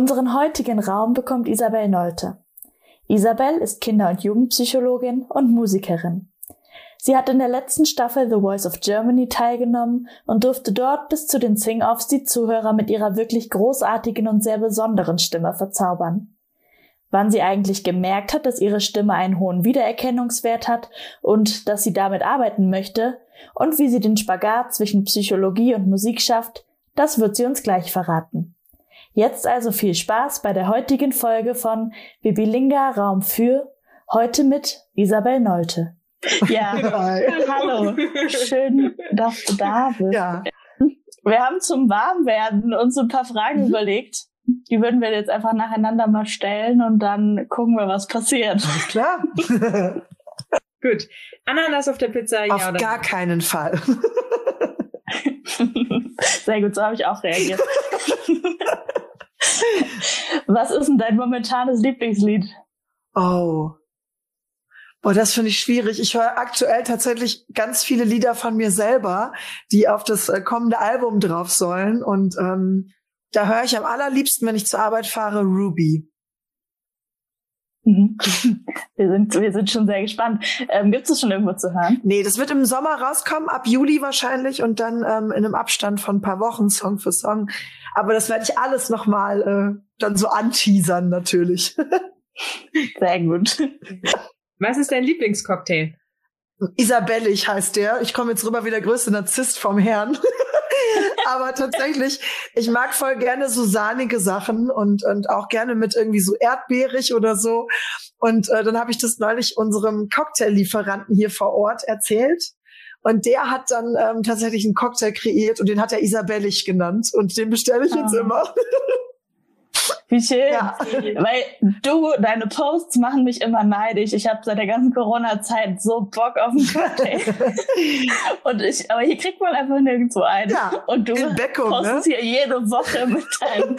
Unseren heutigen Raum bekommt Isabel Nolte. Isabel ist Kinder- und Jugendpsychologin und Musikerin. Sie hat in der letzten Staffel The Voice of Germany teilgenommen und durfte dort bis zu den Sing-Offs die Zuhörer mit ihrer wirklich großartigen und sehr besonderen Stimme verzaubern. Wann sie eigentlich gemerkt hat, dass ihre Stimme einen hohen Wiedererkennungswert hat und dass sie damit arbeiten möchte und wie sie den Spagat zwischen Psychologie und Musik schafft, das wird sie uns gleich verraten. Jetzt also viel Spaß bei der heutigen Folge von Bibilinga Raum für, heute mit Isabel Nolte. Ja, hallo. Schön, dass du da bist. Ja. Wir haben zum Warmwerden uns ein paar Fragen mhm. überlegt. Die würden wir jetzt einfach nacheinander mal stellen und dann gucken wir, was passiert. Alles klar. Gut. Ananas auf der Pizza, ja auf oder gar keinen Fall. Sehr gut, so habe ich auch reagiert. was ist denn dein momentanes Lieblingslied? Oh. Boah, das finde ich schwierig. Ich höre aktuell tatsächlich ganz viele Lieder von mir selber, die auf das äh, kommende Album drauf sollen. Und ähm, da höre ich am allerliebsten, wenn ich zur Arbeit fahre, Ruby. Mhm. Wir sind, wir sind schon sehr gespannt. Ähm, Gibt es schon irgendwo zu hören? Nee, das wird im Sommer rauskommen, ab Juli wahrscheinlich und dann ähm, in einem Abstand von ein paar Wochen, Song für Song. Aber das werde ich alles nochmal äh, dann so anteasern natürlich. Sehr gut. Was ist dein Lieblingscocktail? Isabellig heißt der. Ich komme jetzt rüber wie der größte Narzisst vom Herrn. Aber tatsächlich, ich mag voll gerne so sahnige Sachen und, und auch gerne mit irgendwie so erdbeerig oder so. Und äh, dann habe ich das neulich unserem Cocktaillieferanten hier vor Ort erzählt. Und der hat dann ähm, tatsächlich einen Cocktail kreiert und den hat er Isabellig genannt. Und den bestelle ich jetzt ah. immer. Wie schön. Ja. Weil du, deine Posts machen mich immer neidisch. Ich habe seit der ganzen Corona-Zeit so Bock auf einen Cocktail. und ich, aber hier kriegt man einfach nirgendwo einen. Ja, und du Beckum, postest ne? hier jede Woche mit deinem.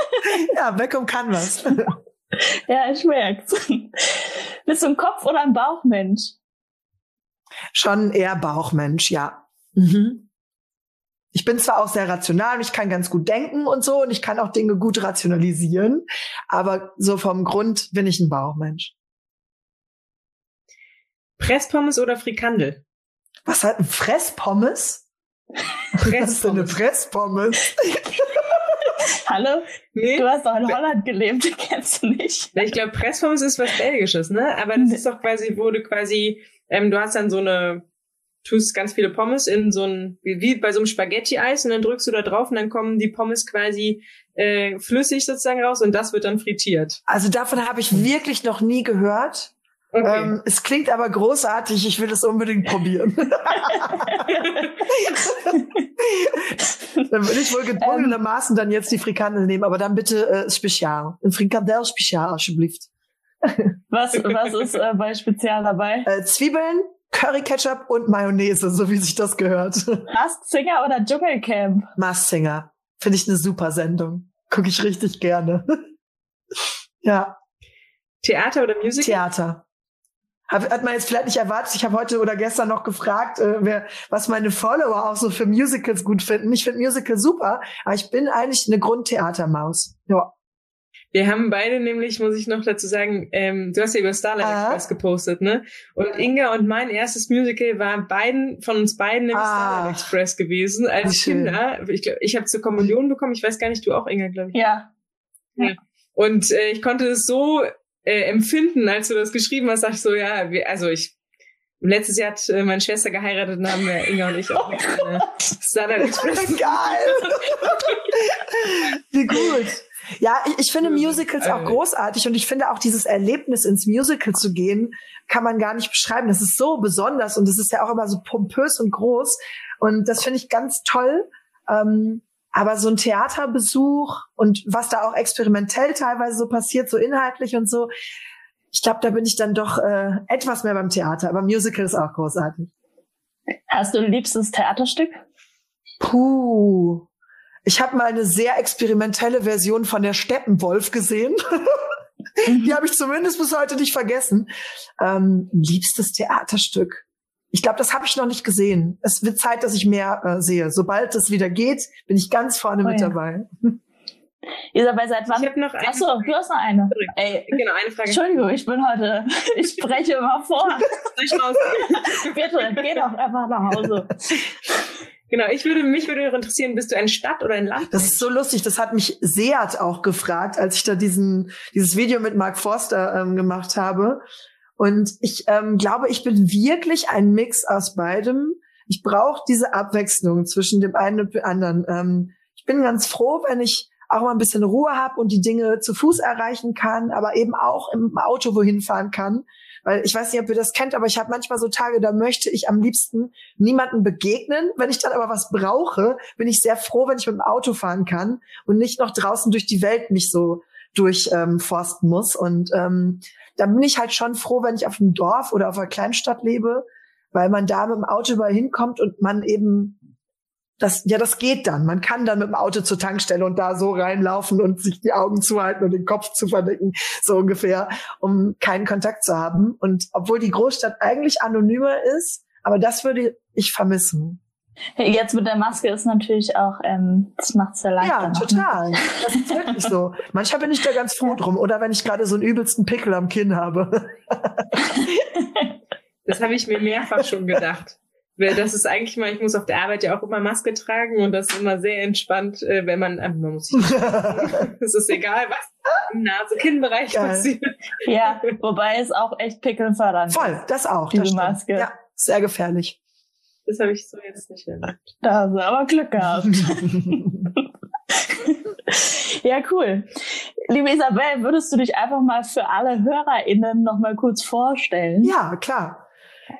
ja, Beckum kann was. ja, ich merk's. Bist du ein Kopf- oder ein Bauchmensch? Schon eher Bauchmensch, ja. Mhm ich bin zwar auch sehr rational und ich kann ganz gut denken und so und ich kann auch Dinge gut rationalisieren, aber so vom Grund bin ich ein Bauchmensch. Presspommes oder Frikandel? Was hat ein Fresspommes? Presspommes. Was ist denn eine Presspommes? Hallo? Nee. Du hast doch in Holland gelebt, kennst du nicht. Ich glaube, Presspommes ist was Belgisches, ne? Aber das ist doch quasi, wo du quasi, ähm, du hast dann so eine tust ganz viele Pommes in so ein, wie, wie bei so einem Spaghetti-Eis und dann drückst du da drauf und dann kommen die Pommes quasi äh, flüssig sozusagen raus und das wird dann frittiert. Also davon habe ich wirklich noch nie gehört. Okay. Ähm, es klingt aber großartig, ich will es unbedingt probieren. dann würde ich wohl gezwungenermaßen dann jetzt die Frikandel nehmen, aber dann bitte äh, Spezial. Ein Frikandel Spezial, alsjeblieft. was, was ist äh, bei Spezial dabei? Äh, Zwiebeln, Curry Ketchup und Mayonnaise, so wie sich das gehört. Masked Singer oder Dschungelcamp? Masked Singer. Finde ich eine super Sendung. Gucke ich richtig gerne. ja. Theater oder Musical? Theater. Hat, hat man jetzt vielleicht nicht erwartet. Ich habe heute oder gestern noch gefragt, äh, wer, was meine Follower auch so für Musicals gut finden. Ich finde Musical super, aber ich bin eigentlich eine Grundtheatermaus. Ja. Wir haben beide nämlich, muss ich noch dazu sagen, ähm, du hast ja über Starlight ah. Express gepostet, ne? Und Inga und mein erstes Musical war beiden von uns beiden nämlich ah. Starlight Express gewesen als Kinder. Ich glaube, ich habe zur Kommunion bekommen. Ich weiß gar nicht, du auch, Inga, glaube ich. Ja. ja. Und äh, ich konnte es so äh, empfinden, als du das geschrieben hast, dachte ich so, ja, wir, also ich Letztes Jahr hat äh, meine Schwester geheiratet und haben wir Inga und ich auch oh eine Starlight Express. Geil! Wie gut. Ja, ich, ich finde Musicals auch großartig und ich finde auch dieses Erlebnis ins Musical zu gehen, kann man gar nicht beschreiben. Das ist so besonders und es ist ja auch immer so pompös und groß und das finde ich ganz toll. Ähm, Aber so ein Theaterbesuch und was da auch experimentell teilweise so passiert, so inhaltlich und so, ich glaube, da bin ich dann doch äh, etwas mehr beim Theater. Aber Musical ist auch großartig. Hast du ein liebstes Theaterstück? Puh. Ich habe mal eine sehr experimentelle Version von der Steppenwolf gesehen. Die habe ich zumindest bis heute nicht vergessen. Ähm, liebstes Theaterstück. Ich glaube, das habe ich noch nicht gesehen. Es wird Zeit, dass ich mehr äh, sehe. Sobald es wieder geht, bin ich ganz vorne oh, mit ja. dabei. Isabel, seit wann? Ich habe noch eine. Achso, du hast noch eine. Ey, genau, eine Frage. Entschuldigung, ich bin heute, ich spreche immer vor. Bitte, geh doch einfach nach Hause. Genau, ich würde, mich würde interessieren, bist du ein Stadt- oder ein Land? Das ist so lustig, das hat mich Seat auch gefragt, als ich da diesen, dieses Video mit Mark Forster ähm, gemacht habe. Und ich ähm, glaube, ich bin wirklich ein Mix aus beidem. Ich brauche diese Abwechslung zwischen dem einen und dem anderen. Ähm, ich bin ganz froh, wenn ich auch mal ein bisschen Ruhe habe und die Dinge zu Fuß erreichen kann, aber eben auch im Auto wohin fahren kann. Weil ich weiß nicht, ob ihr das kennt, aber ich habe manchmal so Tage, da möchte ich am liebsten niemanden begegnen. Wenn ich dann aber was brauche, bin ich sehr froh, wenn ich mit dem Auto fahren kann und nicht noch draußen durch die Welt mich so durchforsten ähm, muss. Und ähm, da bin ich halt schon froh, wenn ich auf einem Dorf oder auf einer Kleinstadt lebe, weil man da mit dem Auto überall hinkommt und man eben das, ja, das geht dann. Man kann dann mit dem Auto zur Tankstelle und da so reinlaufen und sich die Augen zuhalten und den Kopf zu verdecken, so ungefähr, um keinen Kontakt zu haben. Und obwohl die Großstadt eigentlich anonymer ist, aber das würde ich vermissen. Jetzt mit der Maske ist natürlich auch, ähm, das macht es sehr leicht. Ja, total. Das ist wirklich so. Manchmal bin ich da ganz froh drum. Oder wenn ich gerade so einen übelsten Pickel am Kinn habe. das habe ich mir mehrfach schon gedacht. Weil das ist eigentlich mal, ich muss auf der Arbeit ja auch immer Maske tragen und das ist immer sehr entspannt, äh, wenn man, äh, man muss sich, es ist egal, was im Nase-Kinn-Bereich passiert. Ja, wobei es auch echt Pickel fördern. Voll, das auch. Diese das Maske. Ja, sehr gefährlich. Das habe ich so jetzt nicht erlebt. Da hast du aber Glück gehabt. ja, cool. Liebe Isabel, würdest du dich einfach mal für alle HörerInnen noch mal kurz vorstellen? Ja, klar.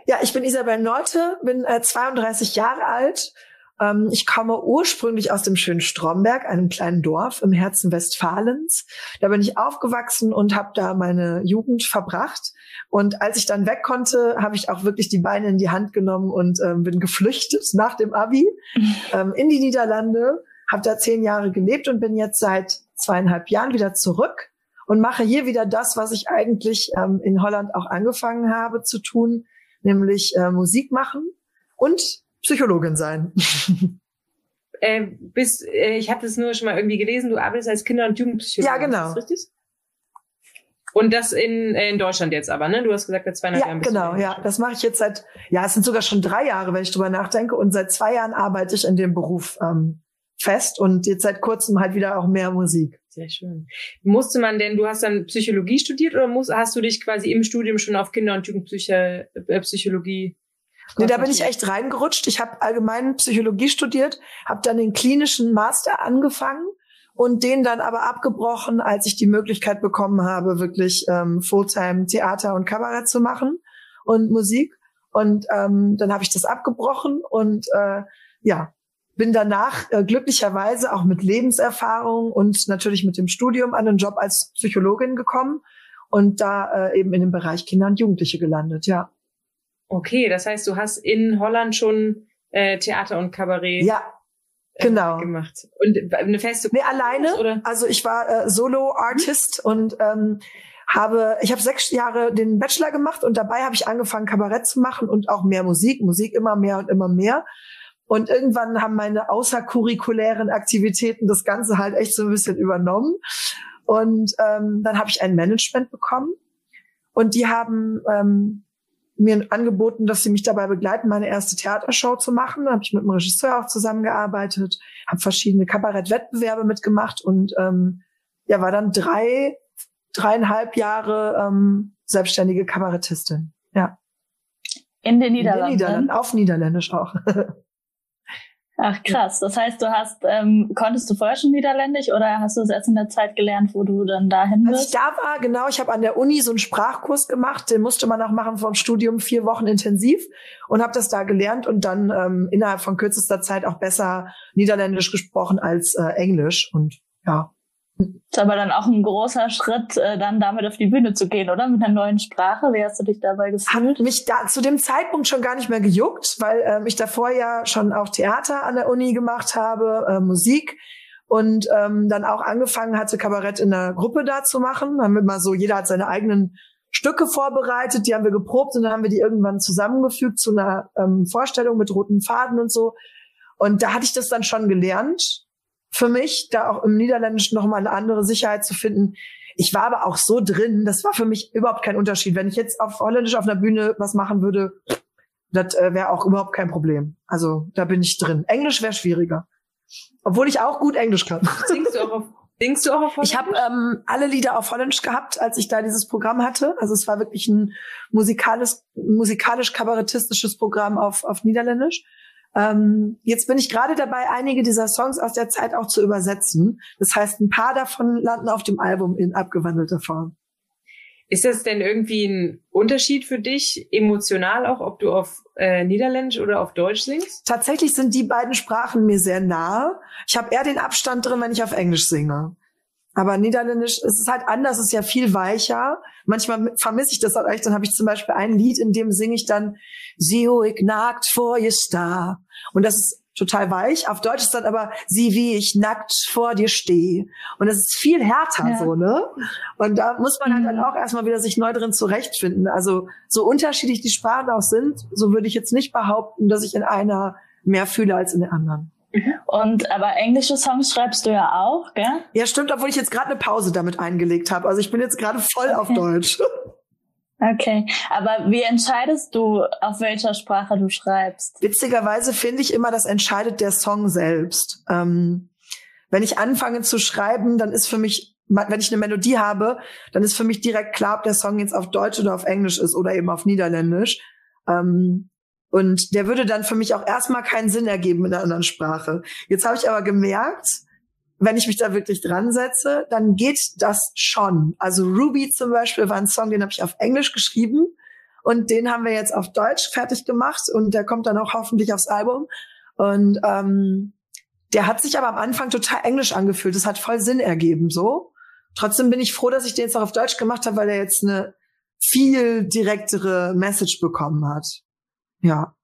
Ja, ich bin Isabel Norte, bin äh, 32 Jahre alt. Ähm, ich komme ursprünglich aus dem schönen Stromberg, einem kleinen Dorf im Herzen Westfalens. Da bin ich aufgewachsen und habe da meine Jugend verbracht. Und als ich dann weg konnte, habe ich auch wirklich die Beine in die Hand genommen und ähm, bin geflüchtet nach dem Abi ähm, in die Niederlande. Habe da zehn Jahre gelebt und bin jetzt seit zweieinhalb Jahren wieder zurück und mache hier wieder das, was ich eigentlich ähm, in Holland auch angefangen habe zu tun, nämlich äh, Musik machen und Psychologin sein. äh, bist, äh, ich habe das nur schon mal irgendwie gelesen, du arbeitest als Kinder- und Jugendpsychologin. Ja, genau. Ist das richtig? Und das in, in Deutschland jetzt aber, ne? Du hast gesagt, seit zweieinhalb ja, Jahren. Genau, ja. Das mache ich jetzt seit, ja, es sind sogar schon drei Jahre, wenn ich drüber nachdenke. Und seit zwei Jahren arbeite ich in dem Beruf ähm, fest und jetzt seit kurzem halt wieder auch mehr Musik. Sehr schön. Musste man denn, du hast dann Psychologie studiert oder musst, hast du dich quasi im Studium schon auf Kinder- und Jugendpsychologie? Äh, nee, da bin ich echt reingerutscht. Ich habe allgemein Psychologie studiert, habe dann den klinischen Master angefangen und den dann aber abgebrochen, als ich die Möglichkeit bekommen habe, wirklich ähm, Fulltime Theater und Kabarett zu machen und Musik. Und ähm, dann habe ich das abgebrochen und äh, ja, bin danach äh, glücklicherweise auch mit Lebenserfahrung und natürlich mit dem Studium an den Job als Psychologin gekommen und da äh, eben in dem Bereich Kinder und Jugendliche gelandet, ja. Okay, das heißt, du hast in Holland schon äh, Theater und Kabarett ja, äh, genau. gemacht. Und eine feste Nee, alleine. Oder? Also ich war äh, Solo-Artist mhm. und ähm, habe, ich habe sechs Jahre den Bachelor gemacht und dabei habe ich angefangen, Kabarett zu machen und auch mehr Musik, Musik immer mehr und immer mehr. Und irgendwann haben meine außerkurrikulären Aktivitäten das Ganze halt echt so ein bisschen übernommen. Und ähm, dann habe ich ein Management bekommen. Und die haben ähm, mir angeboten, dass sie mich dabei begleiten, meine erste Theatershow zu machen. Da habe ich mit dem Regisseur auch zusammengearbeitet, habe verschiedene Kabarettwettbewerbe mitgemacht und ähm, ja, war dann drei, dreieinhalb Jahre ähm, selbstständige Kabarettistin. Ja. In den Niederlanden. In den Niederlanden, auf Niederländisch auch. Ach krass. Das heißt, du hast, ähm, konntest du vorher schon Niederländisch oder hast du es erst in der Zeit gelernt, wo du dann dahin bist? Als ich da war, genau, ich habe an der Uni so einen Sprachkurs gemacht, den musste man auch machen vom Studium vier Wochen intensiv und habe das da gelernt und dann ähm, innerhalb von kürzester Zeit auch besser Niederländisch gesprochen als äh, Englisch und ja. Ist aber dann auch ein großer Schritt, äh, dann damit auf die Bühne zu gehen, oder? Mit einer neuen Sprache. Wie hast du dich dabei gefühlt? Hat mich da zu dem Zeitpunkt schon gar nicht mehr gejuckt, weil ähm, ich davor ja schon auch Theater an der Uni gemacht habe, äh, Musik und ähm, dann auch angefangen hatte, Kabarett in einer Gruppe da zu machen. Dann haben wir mal so, jeder hat seine eigenen Stücke vorbereitet, die haben wir geprobt und dann haben wir die irgendwann zusammengefügt zu einer ähm, Vorstellung mit roten Faden und so. Und da hatte ich das dann schon gelernt für mich, da auch im Niederländischen nochmal eine andere Sicherheit zu finden. Ich war aber auch so drin, das war für mich überhaupt kein Unterschied. Wenn ich jetzt auf Holländisch auf einer Bühne was machen würde, das äh, wäre auch überhaupt kein Problem. Also da bin ich drin. Englisch wäre schwieriger. Obwohl ich auch gut Englisch kann. Singst du auch auf, singst du auch auf Holländisch? Ich habe ähm, alle Lieder auf Holländisch gehabt, als ich da dieses Programm hatte. Also es war wirklich ein musikalisch, musikalisch-kabarettistisches Programm auf, auf Niederländisch. Ähm, jetzt bin ich gerade dabei, einige dieser Songs aus der Zeit auch zu übersetzen. Das heißt, ein paar davon landen auf dem Album in abgewandelter Form. Ist das denn irgendwie ein Unterschied für dich, emotional auch, ob du auf äh, Niederländisch oder auf Deutsch singst? Tatsächlich sind die beiden Sprachen mir sehr nahe. Ich habe eher den Abstand drin, wenn ich auf Englisch singe. Aber Niederländisch es ist halt anders, es ist ja viel weicher. Manchmal vermisse ich das auch echt. Dann habe ich zum Beispiel ein Lied, in dem singe ich dann Sieh ich nackt vor je sta. Und das ist total weich. Auf Deutsch ist dann aber sieh, wie ich nackt vor dir stehe. Und das ist viel härter ja. so, ne? Und da muss man halt dann mhm. auch erstmal wieder sich neu drin zurechtfinden. Also so unterschiedlich die Sprachen auch sind, so würde ich jetzt nicht behaupten, dass ich in einer mehr fühle als in der anderen. Mhm. Und aber englische Songs schreibst du ja auch, gell? Ja, stimmt, obwohl ich jetzt gerade eine Pause damit eingelegt habe. Also ich bin jetzt gerade voll okay. auf Deutsch. Okay, aber wie entscheidest du, auf welcher Sprache du schreibst? Witzigerweise finde ich immer, das entscheidet der Song selbst. Ähm, wenn ich anfange zu schreiben, dann ist für mich, wenn ich eine Melodie habe, dann ist für mich direkt klar, ob der Song jetzt auf Deutsch oder auf Englisch ist oder eben auf Niederländisch. Ähm, und der würde dann für mich auch erstmal keinen Sinn ergeben in einer anderen Sprache. Jetzt habe ich aber gemerkt, wenn ich mich da wirklich dran setze, dann geht das schon. Also Ruby zum Beispiel war ein Song, den habe ich auf Englisch geschrieben und den haben wir jetzt auf Deutsch fertig gemacht und der kommt dann auch hoffentlich aufs Album. Und ähm, der hat sich aber am Anfang total englisch angefühlt. Das hat voll Sinn ergeben so. Trotzdem bin ich froh, dass ich den jetzt auch auf Deutsch gemacht habe, weil er jetzt eine viel direktere Message bekommen hat. Ja.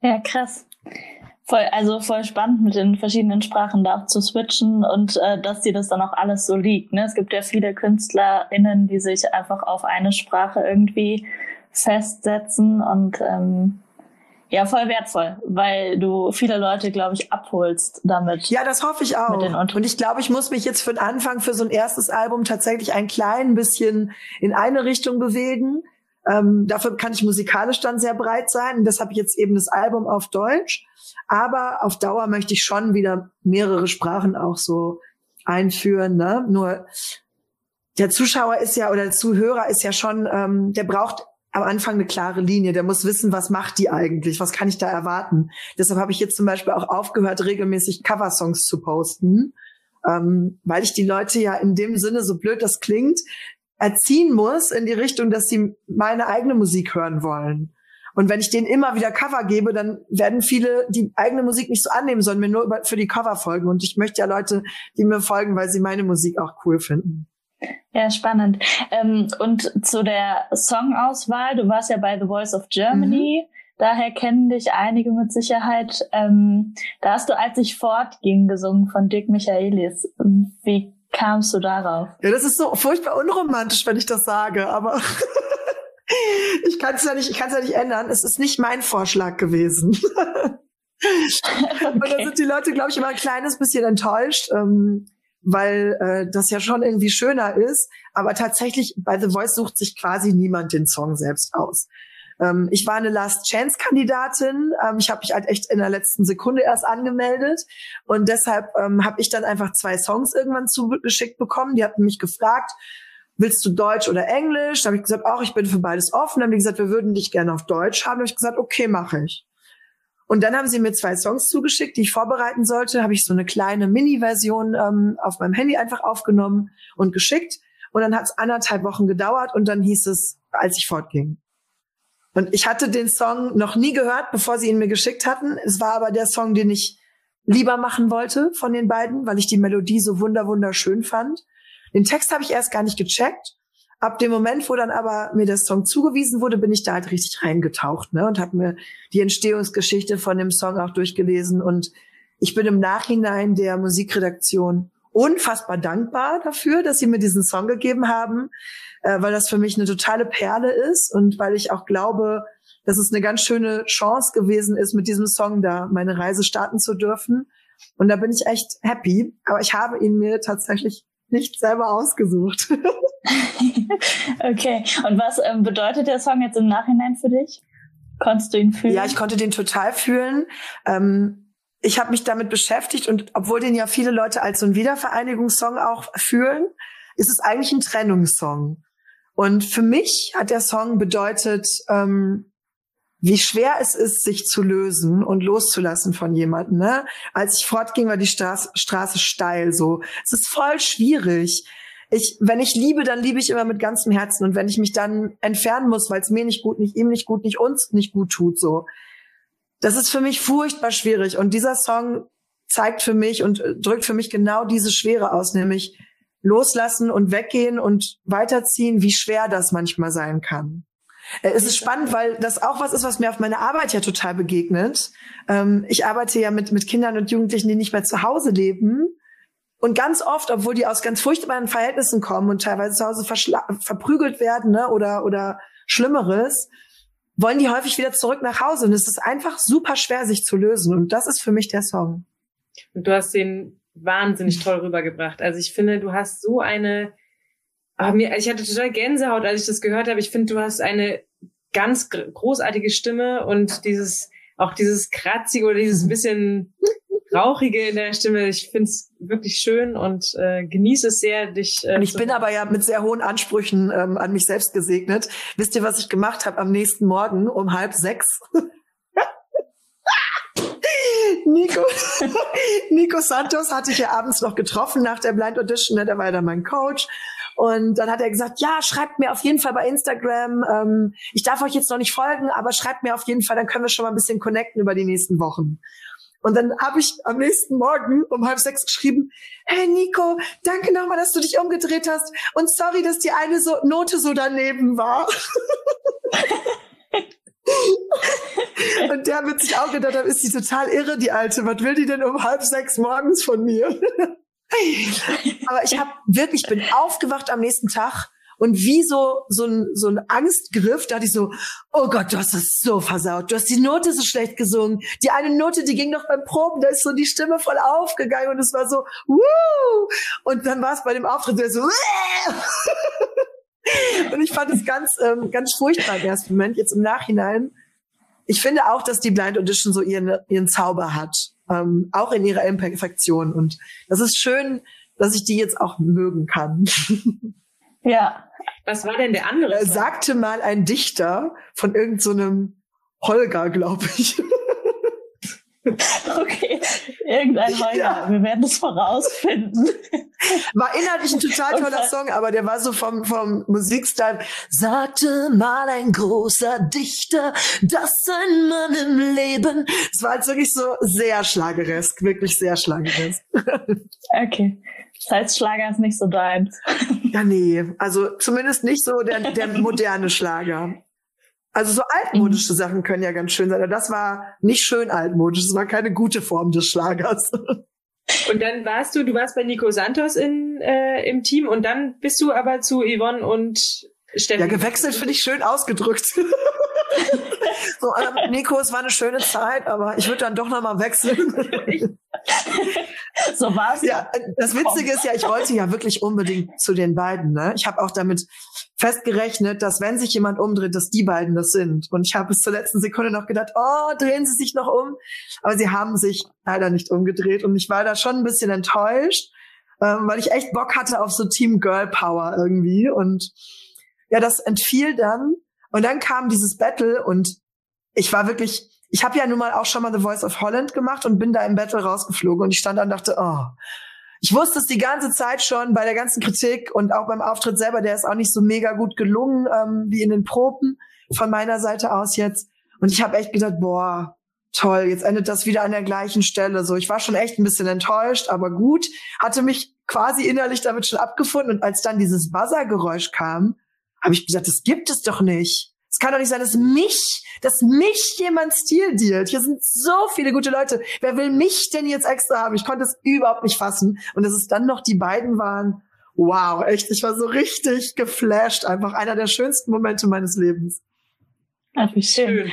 Ja, krass. Voll, also voll spannend mit den verschiedenen Sprachen da auch zu switchen und äh, dass dir das dann auch alles so liegt. Ne? Es gibt ja viele KünstlerInnen, die sich einfach auf eine Sprache irgendwie festsetzen und ähm, ja, voll wertvoll, weil du viele Leute, glaube ich, abholst damit. Ja, das hoffe ich auch. Und ich glaube, ich muss mich jetzt für den Anfang für so ein erstes Album tatsächlich ein klein bisschen in eine Richtung bewegen ähm, dafür kann ich musikalisch dann sehr breit sein. Und deshalb jetzt eben das Album auf Deutsch. Aber auf Dauer möchte ich schon wieder mehrere Sprachen auch so einführen. Ne? Nur der Zuschauer ist ja oder der Zuhörer ist ja schon, ähm, der braucht am Anfang eine klare Linie. Der muss wissen, was macht die eigentlich? Was kann ich da erwarten? Deshalb habe ich jetzt zum Beispiel auch aufgehört, regelmäßig Coversongs zu posten, ähm, weil ich die Leute ja in dem Sinne, so blöd das klingt, erziehen muss in die Richtung, dass sie meine eigene Musik hören wollen. Und wenn ich denen immer wieder Cover gebe, dann werden viele die eigene Musik nicht so annehmen, sondern mir nur für die Cover folgen. Und ich möchte ja Leute, die mir folgen, weil sie meine Musik auch cool finden. Ja, spannend. Ähm, und zu der Songauswahl, du warst ja bei The Voice of Germany. Mhm. Daher kennen dich einige mit Sicherheit. Ähm, da hast du, als ich fortging, gesungen von Dick Michaelis. Wie kamst du darauf? Ja, das ist so furchtbar unromantisch, wenn ich das sage, aber ich kann es ja nicht, ich kann es ja nicht ändern. Es ist nicht mein Vorschlag gewesen. okay. Und da sind die Leute, glaube ich, immer ein kleines bisschen enttäuscht, ähm, weil äh, das ja schon irgendwie schöner ist. Aber tatsächlich bei The Voice sucht sich quasi niemand den Song selbst aus. Ähm, ich war eine Last-Chance-Kandidatin. Ähm, ich habe mich halt echt in der letzten Sekunde erst angemeldet. Und deshalb ähm, habe ich dann einfach zwei Songs irgendwann zugeschickt bekommen. Die hatten mich gefragt, willst du Deutsch oder Englisch? Da habe ich gesagt, auch ich bin für beides offen. Dann haben die gesagt, wir würden dich gerne auf Deutsch haben. Da habe ich gesagt, okay, mache ich. Und dann haben sie mir zwei Songs zugeschickt, die ich vorbereiten sollte. Habe ich so eine kleine Mini-Version ähm, auf meinem Handy einfach aufgenommen und geschickt. Und dann hat es anderthalb Wochen gedauert und dann hieß es, als ich fortging. Und ich hatte den Song noch nie gehört, bevor sie ihn mir geschickt hatten. Es war aber der Song, den ich lieber machen wollte von den beiden, weil ich die Melodie so wunder wunderschön fand. Den Text habe ich erst gar nicht gecheckt. Ab dem Moment, wo dann aber mir der Song zugewiesen wurde, bin ich da halt richtig reingetaucht ne, und habe mir die Entstehungsgeschichte von dem Song auch durchgelesen. Und ich bin im Nachhinein der Musikredaktion unfassbar dankbar dafür, dass sie mir diesen Song gegeben haben, äh, weil das für mich eine totale Perle ist und weil ich auch glaube, dass es eine ganz schöne Chance gewesen ist, mit diesem Song da meine Reise starten zu dürfen. Und da bin ich echt happy. Aber ich habe ihn mir tatsächlich nicht selber ausgesucht. okay. Und was ähm, bedeutet der Song jetzt im Nachhinein für dich? Konntest du ihn fühlen? Ja, ich konnte den total fühlen. Ähm, ich habe mich damit beschäftigt und obwohl den ja viele Leute als so ein Wiedervereinigungssong auch fühlen, ist es eigentlich ein Trennungssong. Und für mich hat der Song bedeutet, ähm, wie schwer es ist, sich zu lösen und loszulassen von jemandem. Ne? Als ich fortging, war die Straße, Straße steil. So, es ist voll schwierig. Ich, wenn ich liebe, dann liebe ich immer mit ganzem Herzen. Und wenn ich mich dann entfernen muss, weil es mir nicht gut, nicht ihm nicht gut, nicht uns nicht gut tut, so, das ist für mich furchtbar schwierig. Und dieser Song zeigt für mich und äh, drückt für mich genau diese Schwere aus, nämlich loslassen und weggehen und weiterziehen, wie schwer das manchmal sein kann. Äh, es ist spannend, weil das auch was ist, was mir auf meiner Arbeit ja total begegnet. Ähm, ich arbeite ja mit, mit Kindern und Jugendlichen, die nicht mehr zu Hause leben. Und ganz oft, obwohl die aus ganz furchtbaren Verhältnissen kommen und teilweise zu Hause verprügelt werden ne, oder, oder Schlimmeres, wollen die häufig wieder zurück nach Hause. Und es ist einfach super schwer, sich zu lösen. Und das ist für mich der Song. Und du hast den wahnsinnig toll rübergebracht. Also ich finde, du hast so eine, aber mir, ich hatte total Gänsehaut, als ich das gehört habe. Ich finde, du hast eine ganz großartige Stimme und dieses, auch dieses kratzige oder dieses bisschen rauchige in der Stimme. Ich finde es wirklich schön und äh, genieße es sehr, dich. Äh, und ich bin aber ja mit sehr hohen Ansprüchen ähm, an mich selbst gesegnet. Wisst ihr, was ich gemacht habe am nächsten Morgen um halb sechs? Nico, Nico Santos hatte ich ja abends noch getroffen nach der Blind Audition, ne? der war ja dann mein Coach. Und dann hat er gesagt, ja, schreibt mir auf jeden Fall bei Instagram. Ähm, ich darf euch jetzt noch nicht folgen, aber schreibt mir auf jeden Fall, dann können wir schon mal ein bisschen connecten über die nächsten Wochen. Und dann habe ich am nächsten Morgen um halb sechs geschrieben, hey Nico, danke nochmal, dass du dich umgedreht hast und sorry, dass die eine so Note so daneben war. und der wird sich auch gedacht haben, ist die total irre, die Alte. Was will die denn um halb sechs morgens von mir? Aber ich habe wirklich, bin aufgewacht am nächsten Tag und wie so, so ein, so ein Angstgriff, da hatte ich so, oh Gott, du hast das so versaut. Du hast die Note so schlecht gesungen. Die eine Note, die ging noch beim Proben, da ist so die Stimme voll aufgegangen und es war so, wuh! Und dann war es bei dem Auftritt so, und ich fand es ganz, ähm, ganz furchtbar im ersten Moment, jetzt im Nachhinein. Ich finde auch, dass die Blind Audition so ihren, ihren Zauber hat. Ähm, auch in ihrer Imperfektion. Und das ist schön, dass ich die jetzt auch mögen kann. Ja. Was war denn der andere? Äh, sagte mal ein Dichter von irgendeinem so Holger, glaube ich. Irgendein Holger. Ja. Wir werden es vorausfinden. War inhaltlich ein total toller Song, aber der war so vom, vom Musikstil. Sagte mal ein großer Dichter, dass ein Mann im Leben. Es war jetzt wirklich so sehr schlageresk, wirklich sehr schlageresk. Okay. Das heißt, Schlager ist nicht so deins. Ja, nee. Also zumindest nicht so der, der moderne Schlager. Also so altmodische mhm. Sachen können ja ganz schön sein. Aber das war nicht schön altmodisch. Das war keine gute Form des Schlagers. Und dann warst du, du warst bei Nico Santos in, äh, im Team und dann bist du aber zu Yvonne und Steffi. Ja, gewechselt finde ich schön ausgedrückt. so, ähm, Nico, es war eine schöne Zeit, aber ich würde dann doch nochmal wechseln. so war's. Ja, das Witzige ist ja, ich wollte ja wirklich unbedingt zu den beiden. Ne? Ich habe auch damit festgerechnet, dass wenn sich jemand umdreht, dass die beiden das sind. Und ich habe bis zur letzten Sekunde noch gedacht, oh, drehen sie sich noch um. Aber sie haben sich leider nicht umgedreht. Und ich war da schon ein bisschen enttäuscht, ähm, weil ich echt Bock hatte auf so Team Girl Power irgendwie. Und ja, das entfiel dann. Und dann kam dieses Battle und ich war wirklich, ich habe ja nun mal auch schon mal The Voice of Holland gemacht und bin da im Battle rausgeflogen und ich stand da und dachte, oh, ich wusste es die ganze Zeit schon bei der ganzen Kritik und auch beim Auftritt selber, der ist auch nicht so mega gut gelungen ähm, wie in den Proben von meiner Seite aus jetzt. Und ich habe echt gedacht, boah, toll, jetzt endet das wieder an der gleichen Stelle. So, ich war schon echt ein bisschen enttäuscht, aber gut, hatte mich quasi innerlich damit schon abgefunden. Und als dann dieses Buzzergeräusch kam, habe ich gesagt, das gibt es doch nicht. Es kann doch nicht sein, dass mich, dass mich jemand Stil dealt. Hier sind so viele gute Leute. Wer will mich denn jetzt extra haben? Ich konnte es überhaupt nicht fassen. Und dass es dann noch die beiden waren. Wow, echt. Ich war so richtig geflasht. Einfach einer der schönsten Momente meines Lebens. Ach, wie schön. schön.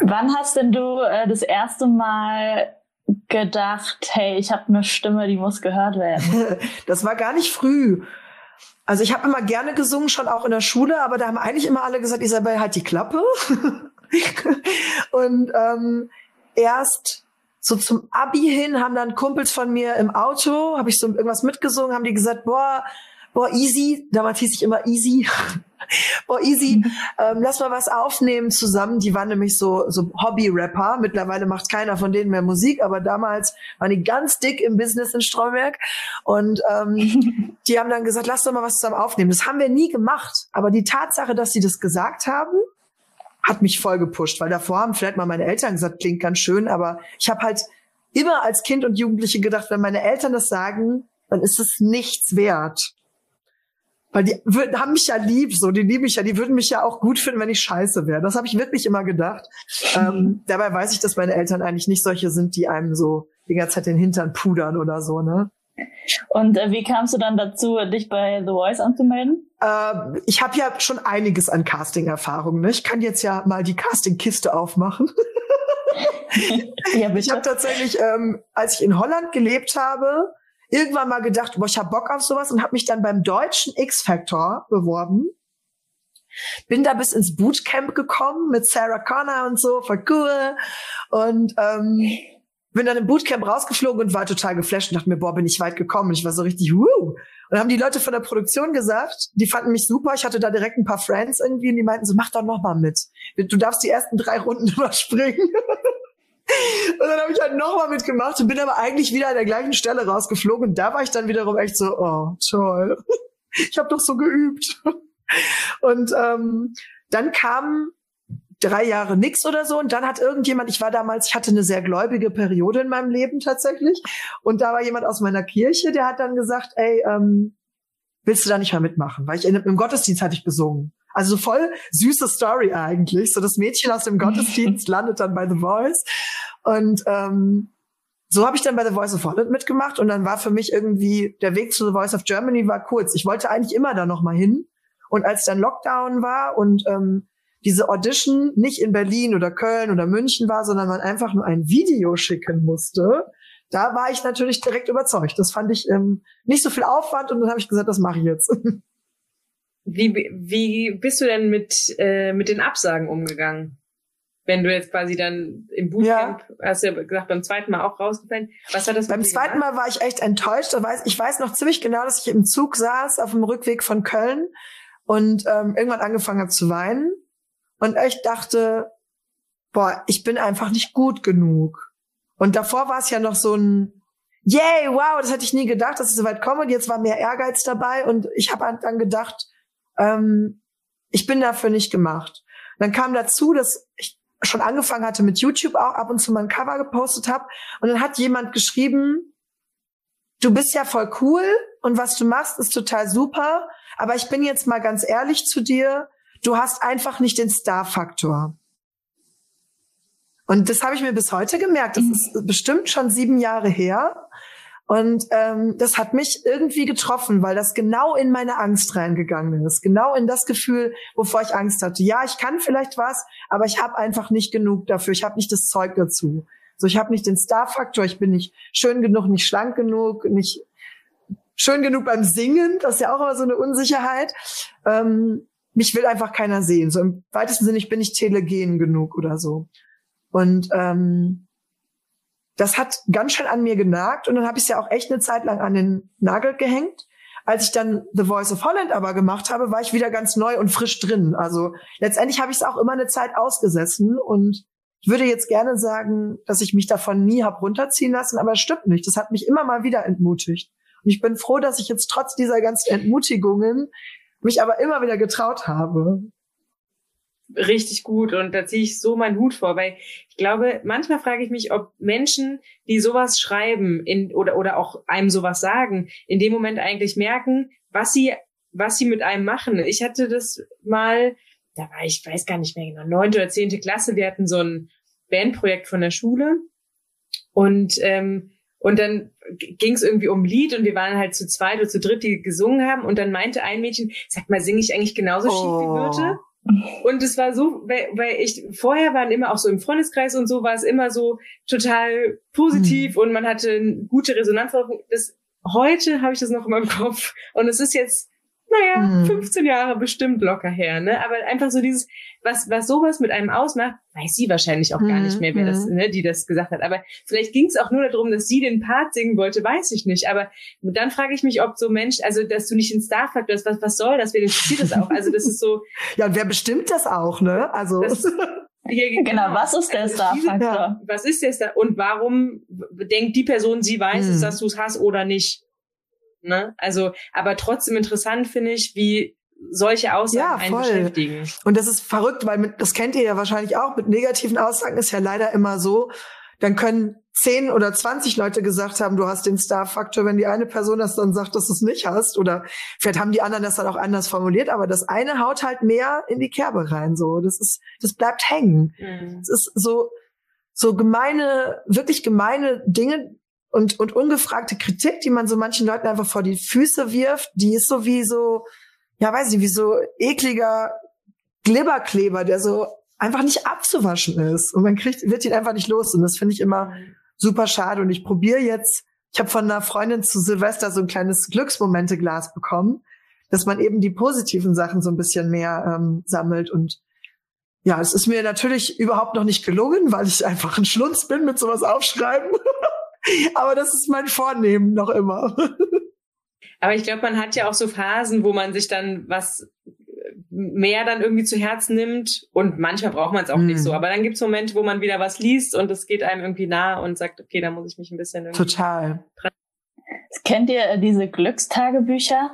Wann hast denn du äh, das erste Mal gedacht, hey, ich habe eine Stimme, die muss gehört werden? das war gar nicht früh. Also ich habe immer gerne gesungen, schon auch in der Schule, aber da haben eigentlich immer alle gesagt, Isabel, halt die Klappe. und ähm, erst so zum Abi hin haben dann Kumpels von mir im Auto, habe ich so irgendwas mitgesungen, haben die gesagt, boah, boah, easy, damals hieß ich immer easy, boah, easy, ähm, lass mal was aufnehmen zusammen. Die waren nämlich so, so Hobby-Rapper. Mittlerweile macht keiner von denen mehr Musik, aber damals waren die ganz dick im Business in Stromberg. Und ähm, die haben dann gesagt, lass doch mal was zusammen aufnehmen. Das haben wir nie gemacht. Aber die Tatsache, dass sie das gesagt haben, hat mich voll gepusht, weil davor haben vielleicht mal meine Eltern gesagt, klingt ganz schön, aber ich habe halt immer als Kind und Jugendliche gedacht, wenn meine Eltern das sagen, dann ist es nichts wert. Weil die würden, haben mich ja lieb, so, die lieben mich ja, die würden mich ja auch gut finden, wenn ich scheiße wäre. Das habe ich wirklich immer gedacht. ähm, dabei weiß ich, dass meine Eltern eigentlich nicht solche sind, die einem so die ganze Zeit den Hintern pudern oder so, ne? Und äh, wie kamst du dann dazu, dich bei The Voice anzumelden? Äh, ich habe ja schon einiges an Casting-Erfahrung. Ne? Ich kann jetzt ja mal die Casting-Kiste aufmachen. ja, bitte. Ich habe tatsächlich, ähm, als ich in Holland gelebt habe, irgendwann mal gedacht, boah, ich hab Bock auf sowas und habe mich dann beim deutschen X-Factor beworben. Bin da bis ins Bootcamp gekommen mit Sarah Connor und so, voll cool. Und ähm, bin dann im Bootcamp rausgeflogen und war total geflasht und dachte mir, boah, bin ich weit gekommen. Und ich war so richtig, wuh. Und dann haben die Leute von der Produktion gesagt, die fanden mich super. Ich hatte da direkt ein paar Friends irgendwie und die meinten so, mach doch noch mal mit. Du darfst die ersten drei Runden überspringen. Und dann habe ich halt nochmal mitgemacht und bin aber eigentlich wieder an der gleichen Stelle rausgeflogen. Und da war ich dann wiederum echt so, oh, toll. Ich habe doch so geübt. Und ähm, dann kam drei Jahre nix oder so. Und dann hat irgendjemand, ich war damals, ich hatte eine sehr gläubige Periode in meinem Leben tatsächlich. Und da war jemand aus meiner Kirche, der hat dann gesagt, ey, ähm, willst du da nicht mal mitmachen? Weil ich in, im Gottesdienst hatte ich gesungen. Also voll süße Story eigentlich. So das Mädchen aus dem Gottesdienst landet dann bei The Voice. Und ähm, so habe ich dann bei The Voice of Holland mitgemacht und dann war für mich irgendwie der Weg zu The Voice of Germany war kurz. Ich wollte eigentlich immer da noch mal hin. Und als dann Lockdown war und ähm, diese Audition nicht in Berlin oder Köln oder München war, sondern man einfach nur ein Video schicken musste, da war ich natürlich direkt überzeugt. Das fand ich ähm, nicht so viel Aufwand und dann habe ich gesagt, das mache ich jetzt. Wie, wie bist du denn mit, äh, mit den Absagen umgegangen? Wenn du jetzt quasi dann im Bootcamp, ja. hast du ja gesagt, beim zweiten Mal auch rausgefallen. Was hat das Beim zweiten Mal war ich echt enttäuscht. Ich weiß noch ziemlich genau, dass ich im Zug saß auf dem Rückweg von Köln und ähm, irgendwann angefangen habe zu weinen und echt dachte, boah, ich bin einfach nicht gut genug. Und davor war es ja noch so ein, yay, wow, das hätte ich nie gedacht, dass ich so weit komme. Und jetzt war mehr Ehrgeiz dabei und ich habe dann gedacht, ähm, ich bin dafür nicht gemacht. Und dann kam dazu, dass ich schon angefangen hatte mit YouTube auch ab und zu mal ein Cover gepostet habe. Und dann hat jemand geschrieben, du bist ja voll cool und was du machst ist total super. Aber ich bin jetzt mal ganz ehrlich zu dir, du hast einfach nicht den Star-Faktor. Und das habe ich mir bis heute gemerkt. Das ist bestimmt schon sieben Jahre her. Und ähm, das hat mich irgendwie getroffen, weil das genau in meine Angst reingegangen ist. Genau in das Gefühl, wovor ich Angst hatte. Ja, ich kann vielleicht was, aber ich habe einfach nicht genug dafür. Ich habe nicht das Zeug dazu. So, ich habe nicht den Star-Faktor. Ich bin nicht schön genug, nicht schlank genug, nicht schön genug beim Singen. Das ist ja auch immer so eine Unsicherheit. Ähm, mich will einfach keiner sehen. So im weitesten Sinne, ich bin nicht telegen genug oder so. Und ähm, das hat ganz schön an mir genagt und dann habe ich es ja auch echt eine Zeit lang an den Nagel gehängt. Als ich dann The Voice of Holland aber gemacht habe, war ich wieder ganz neu und frisch drin. Also letztendlich habe ich es auch immer eine Zeit ausgesessen und Ich würde jetzt gerne sagen, dass ich mich davon nie hab runterziehen lassen, aber es stimmt nicht. Das hat mich immer mal wieder entmutigt. Und ich bin froh, dass ich jetzt trotz dieser ganzen Entmutigungen mich aber immer wieder getraut habe. Richtig gut und da ziehe ich so meinen Hut vor, weil ich glaube, manchmal frage ich mich, ob Menschen, die sowas schreiben in, oder, oder auch einem sowas sagen, in dem Moment eigentlich merken, was sie, was sie mit einem machen. Ich hatte das mal, da war ich, weiß gar nicht mehr genau, neunte oder zehnte Klasse, wir hatten so ein Bandprojekt von der Schule und ähm, und dann ging es irgendwie um Lied und wir waren halt zu zweit oder zu dritt, die gesungen haben. Und dann meinte ein Mädchen, sag mal, singe ich eigentlich genauso schief wie Birte? Und es war so, weil, weil ich vorher waren immer auch so im Freundeskreis und so war es immer so total positiv mhm. und man hatte eine gute Resonanz. Das, heute habe ich das noch in meinem Kopf und es ist jetzt naja, mhm. 15 Jahre bestimmt locker her, ne? Aber einfach so dieses, was, was sowas mit einem ausmacht, weiß sie wahrscheinlich auch gar nicht mhm. mehr, wer das, mhm. ne, die das gesagt hat. Aber vielleicht ging es auch nur darum, dass sie den Part singen wollte, weiß ich nicht. Aber dann frage ich mich, ob so Mensch, also dass du nicht in Star-Faktor hast, was, was soll das? Wer interessiert das auch? Also das ist so. ja, und wer bestimmt das auch, ne? Also. Das, hier, genau, genau, was ist der Star-Faktor? Ja. Was ist der Star? Und warum denkt die Person, sie weiß hm. es, dass du es hast oder nicht? Ne? Also, aber trotzdem interessant finde ich, wie solche Aussagen ja, einen beschäftigen. Und das ist verrückt, weil mit, das kennt ihr ja wahrscheinlich auch, mit negativen Aussagen ist ja leider immer so, dann können zehn oder zwanzig Leute gesagt haben, du hast den Star-Faktor, wenn die eine Person das dann sagt, dass du es nicht hast, oder vielleicht haben die anderen das dann auch anders formuliert, aber das eine haut halt mehr in die Kerbe rein, so. Das ist, das bleibt hängen. Mhm. Es ist so, so gemeine, wirklich gemeine Dinge, und, und ungefragte Kritik, die man so manchen Leuten einfach vor die Füße wirft, die ist so wie so, ja, weiß ich, wie so ekliger Glibberkleber, der so einfach nicht abzuwaschen ist. Und man kriegt, wird ihn einfach nicht los. Und das finde ich immer super schade. Und ich probiere jetzt, ich habe von einer Freundin zu Silvester so ein kleines Glücksmomente-Glas bekommen, dass man eben die positiven Sachen so ein bisschen mehr ähm, sammelt. Und ja, es ist mir natürlich überhaupt noch nicht gelungen, weil ich einfach ein Schlunz bin mit sowas aufschreiben. Aber das ist mein Vornehmen noch immer. Aber ich glaube, man hat ja auch so Phasen, wo man sich dann was mehr dann irgendwie zu Herzen nimmt und manchmal braucht man es auch mm. nicht so. Mhm. Aber dann gibt es Momente, wo man wieder was liest und es geht einem irgendwie nah und sagt, okay, da muss ich mich ein bisschen irgendwie Total. Dran. Kennt ihr äh, diese Glückstagebücher?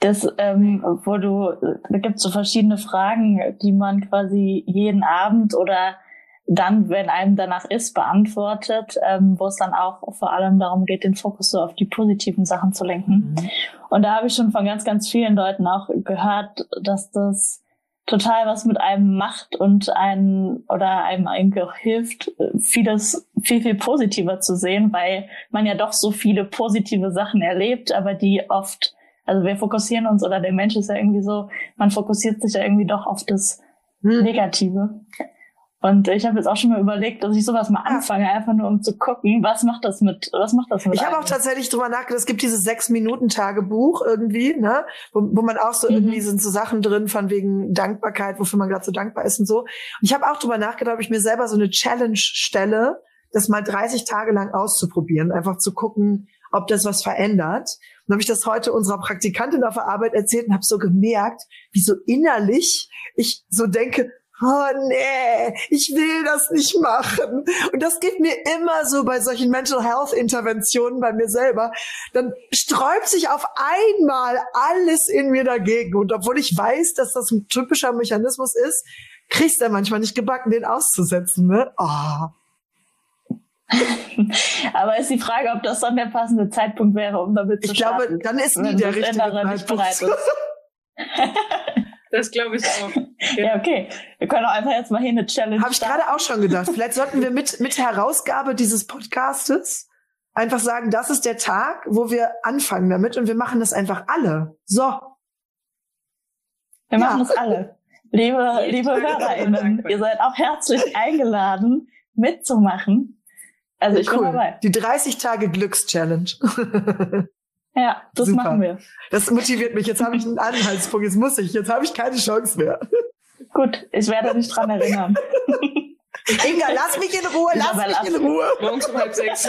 Das, ähm, wo du, da gibt es so verschiedene Fragen, die man quasi jeden Abend oder dann, wenn einem danach ist, beantwortet, ähm, wo es dann auch vor allem darum geht, den Fokus so auf die positiven Sachen zu lenken. Mhm. Und da habe ich schon von ganz, ganz vielen Leuten auch gehört, dass das total was mit einem macht und einen oder einem eigentlich auch hilft, vieles viel, viel positiver zu sehen, weil man ja doch so viele positive Sachen erlebt, aber die oft, also wir fokussieren uns oder der Mensch ist ja irgendwie so, man fokussiert sich ja irgendwie doch auf das mhm. Negative. Und ich habe jetzt auch schon mal überlegt, dass ich sowas mal anfange, einfach nur um zu gucken, was macht das mit, was macht das mit Ich habe auch tatsächlich drüber nachgedacht, es gibt dieses sechs-Minuten-Tagebuch irgendwie, ne, wo, wo man auch so mhm. irgendwie sind so Sachen drin von wegen Dankbarkeit, wofür man gerade so dankbar ist und so. Und ich habe auch drüber nachgedacht, ob ich mir selber so eine Challenge stelle, das mal 30 Tage lang auszuprobieren, einfach zu gucken, ob das was verändert. Und habe ich das heute unserer Praktikantin auf der Arbeit erzählt und habe so gemerkt, wie so innerlich ich so denke, oh nee, ich will das nicht machen. Und das geht mir immer so bei solchen Mental Health Interventionen bei mir selber. Dann sträubt sich auf einmal alles in mir dagegen. Und obwohl ich weiß, dass das ein typischer Mechanismus ist, kriegst du manchmal nicht gebacken, den auszusetzen. Ne? Oh. Aber ist die Frage, ob das dann der passende Zeitpunkt wäre, um damit zu Ich glaube, dann ist nie der richtige Zeitpunkt. Das glaube ich auch. Ja. ja. okay. Wir können auch einfach jetzt mal hier eine Challenge Habe ich gerade auch schon gedacht. Vielleicht sollten wir mit, mit Herausgabe dieses Podcastes einfach sagen, das ist der Tag, wo wir anfangen damit und wir machen das einfach alle. So. Wir machen das alle. Liebe, liebe HörerInnen, ihr seid auch herzlich eingeladen, mitzumachen. Also ich cool. bin dabei. Die 30 Tage Glücks-Challenge. Ja, das Super. machen wir. Das motiviert mich. Jetzt habe ich einen Anhaltspunkt. Jetzt muss ich. Jetzt habe ich keine Chance mehr. Gut, ich werde dich dran erinnern. Inga, lass mich in Ruhe, lass mich lass in Ruhe. Morgens um halb sechs.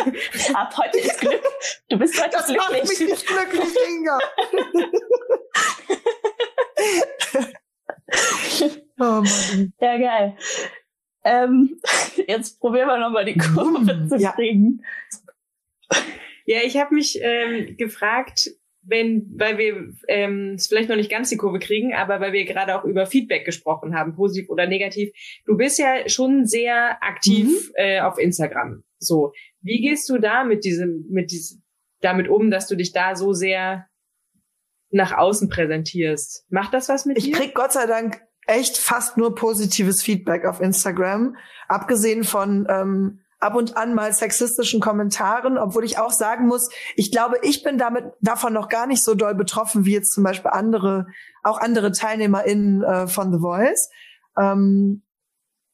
Ab heute ist Glück. Du bist heute das glücklich. Das macht mich nicht glücklich, Inga. oh Mann. Ja, geil. Ähm, jetzt probieren wir nochmal die Kurve zu Ja. kriegen. Ja, ich habe mich ähm, gefragt, wenn, weil wir ähm, es vielleicht noch nicht ganz die Kurve kriegen, aber weil wir gerade auch über Feedback gesprochen haben, positiv oder negativ. Du bist ja schon sehr aktiv äh, auf Instagram. So, wie gehst du da mit diesem, mit diesem, damit um, dass du dich da so sehr nach außen präsentierst? Macht das was mit Ich dir? krieg Gott sei Dank echt fast nur positives Feedback auf Instagram, abgesehen von ähm, ab und an mal sexistischen Kommentaren, obwohl ich auch sagen muss, ich glaube, ich bin damit davon noch gar nicht so doll betroffen wie jetzt zum Beispiel andere, auch andere TeilnehmerInnen äh, von The Voice. Ähm,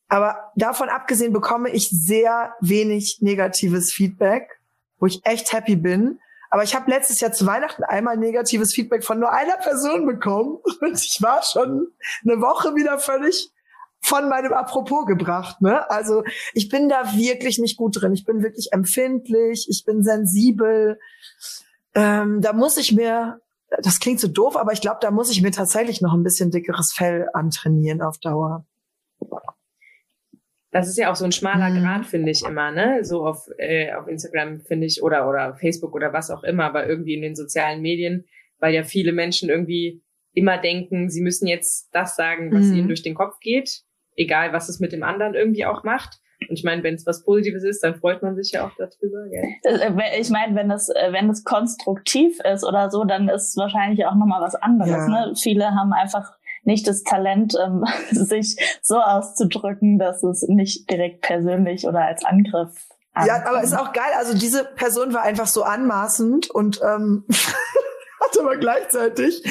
aber davon abgesehen bekomme ich sehr wenig negatives Feedback, wo ich echt happy bin. Aber ich habe letztes Jahr zu Weihnachten einmal negatives Feedback von nur einer Person bekommen und ich war schon eine Woche wieder völlig von meinem Apropos gebracht. Ne? Also ich bin da wirklich nicht gut drin. Ich bin wirklich empfindlich, ich bin sensibel. Ähm, da muss ich mir, das klingt so doof, aber ich glaube, da muss ich mir tatsächlich noch ein bisschen dickeres Fell antrainieren auf Dauer. Das ist ja auch so ein schmaler Mhm. Grad, finde ich immer, ne? So auf, äh, auf Instagram, finde ich, oder, oder Facebook oder was auch immer, aber irgendwie in den sozialen Medien, weil ja viele Menschen irgendwie immer denken, sie müssen jetzt das sagen, was Mhm. ihnen durch den Kopf geht, egal was es mit dem anderen irgendwie auch macht. Und ich meine, wenn es was Positives ist, dann freut man sich ja auch darüber, gell? Äh, Ich meine, wenn es, äh, wenn es konstruktiv ist oder so, dann ist es wahrscheinlich auch nochmal was anderes. Ja. Ne? Viele haben einfach nicht das Talent, ähm, sich so auszudrücken, dass es nicht direkt persönlich oder als Angriff Ja, ankommt. aber ist auch geil. Also diese Person war einfach so anmaßend und ähm, hat aber gleichzeitig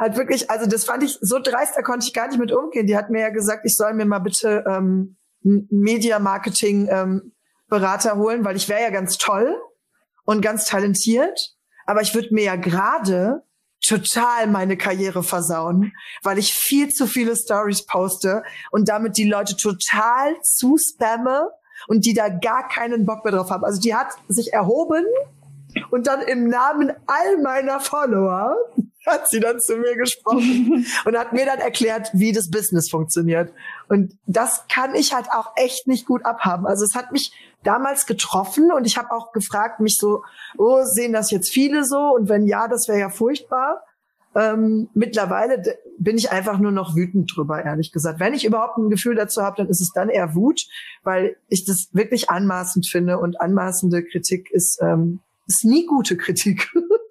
halt wirklich, also das fand ich so dreist, da konnte ich gar nicht mit umgehen. Die hat mir ja gesagt, ich soll mir mal bitte ähm, einen Media-Marketing ähm, Berater holen, weil ich wäre ja ganz toll und ganz talentiert, aber ich würde mir ja gerade total meine Karriere versauen, weil ich viel zu viele Stories poste und damit die Leute total zu spamme und die da gar keinen Bock mehr drauf haben. Also die hat sich erhoben und dann im Namen all meiner Follower hat sie dann zu mir gesprochen und hat mir dann erklärt, wie das Business funktioniert. Und das kann ich halt auch echt nicht gut abhaben. Also es hat mich damals getroffen und ich habe auch gefragt, mich so, oh, sehen das jetzt viele so? Und wenn ja, das wäre ja furchtbar. Ähm, mittlerweile bin ich einfach nur noch wütend drüber, ehrlich gesagt. Wenn ich überhaupt ein Gefühl dazu habe, dann ist es dann eher Wut, weil ich das wirklich anmaßend finde und anmaßende Kritik ist, ähm, ist nie gute Kritik.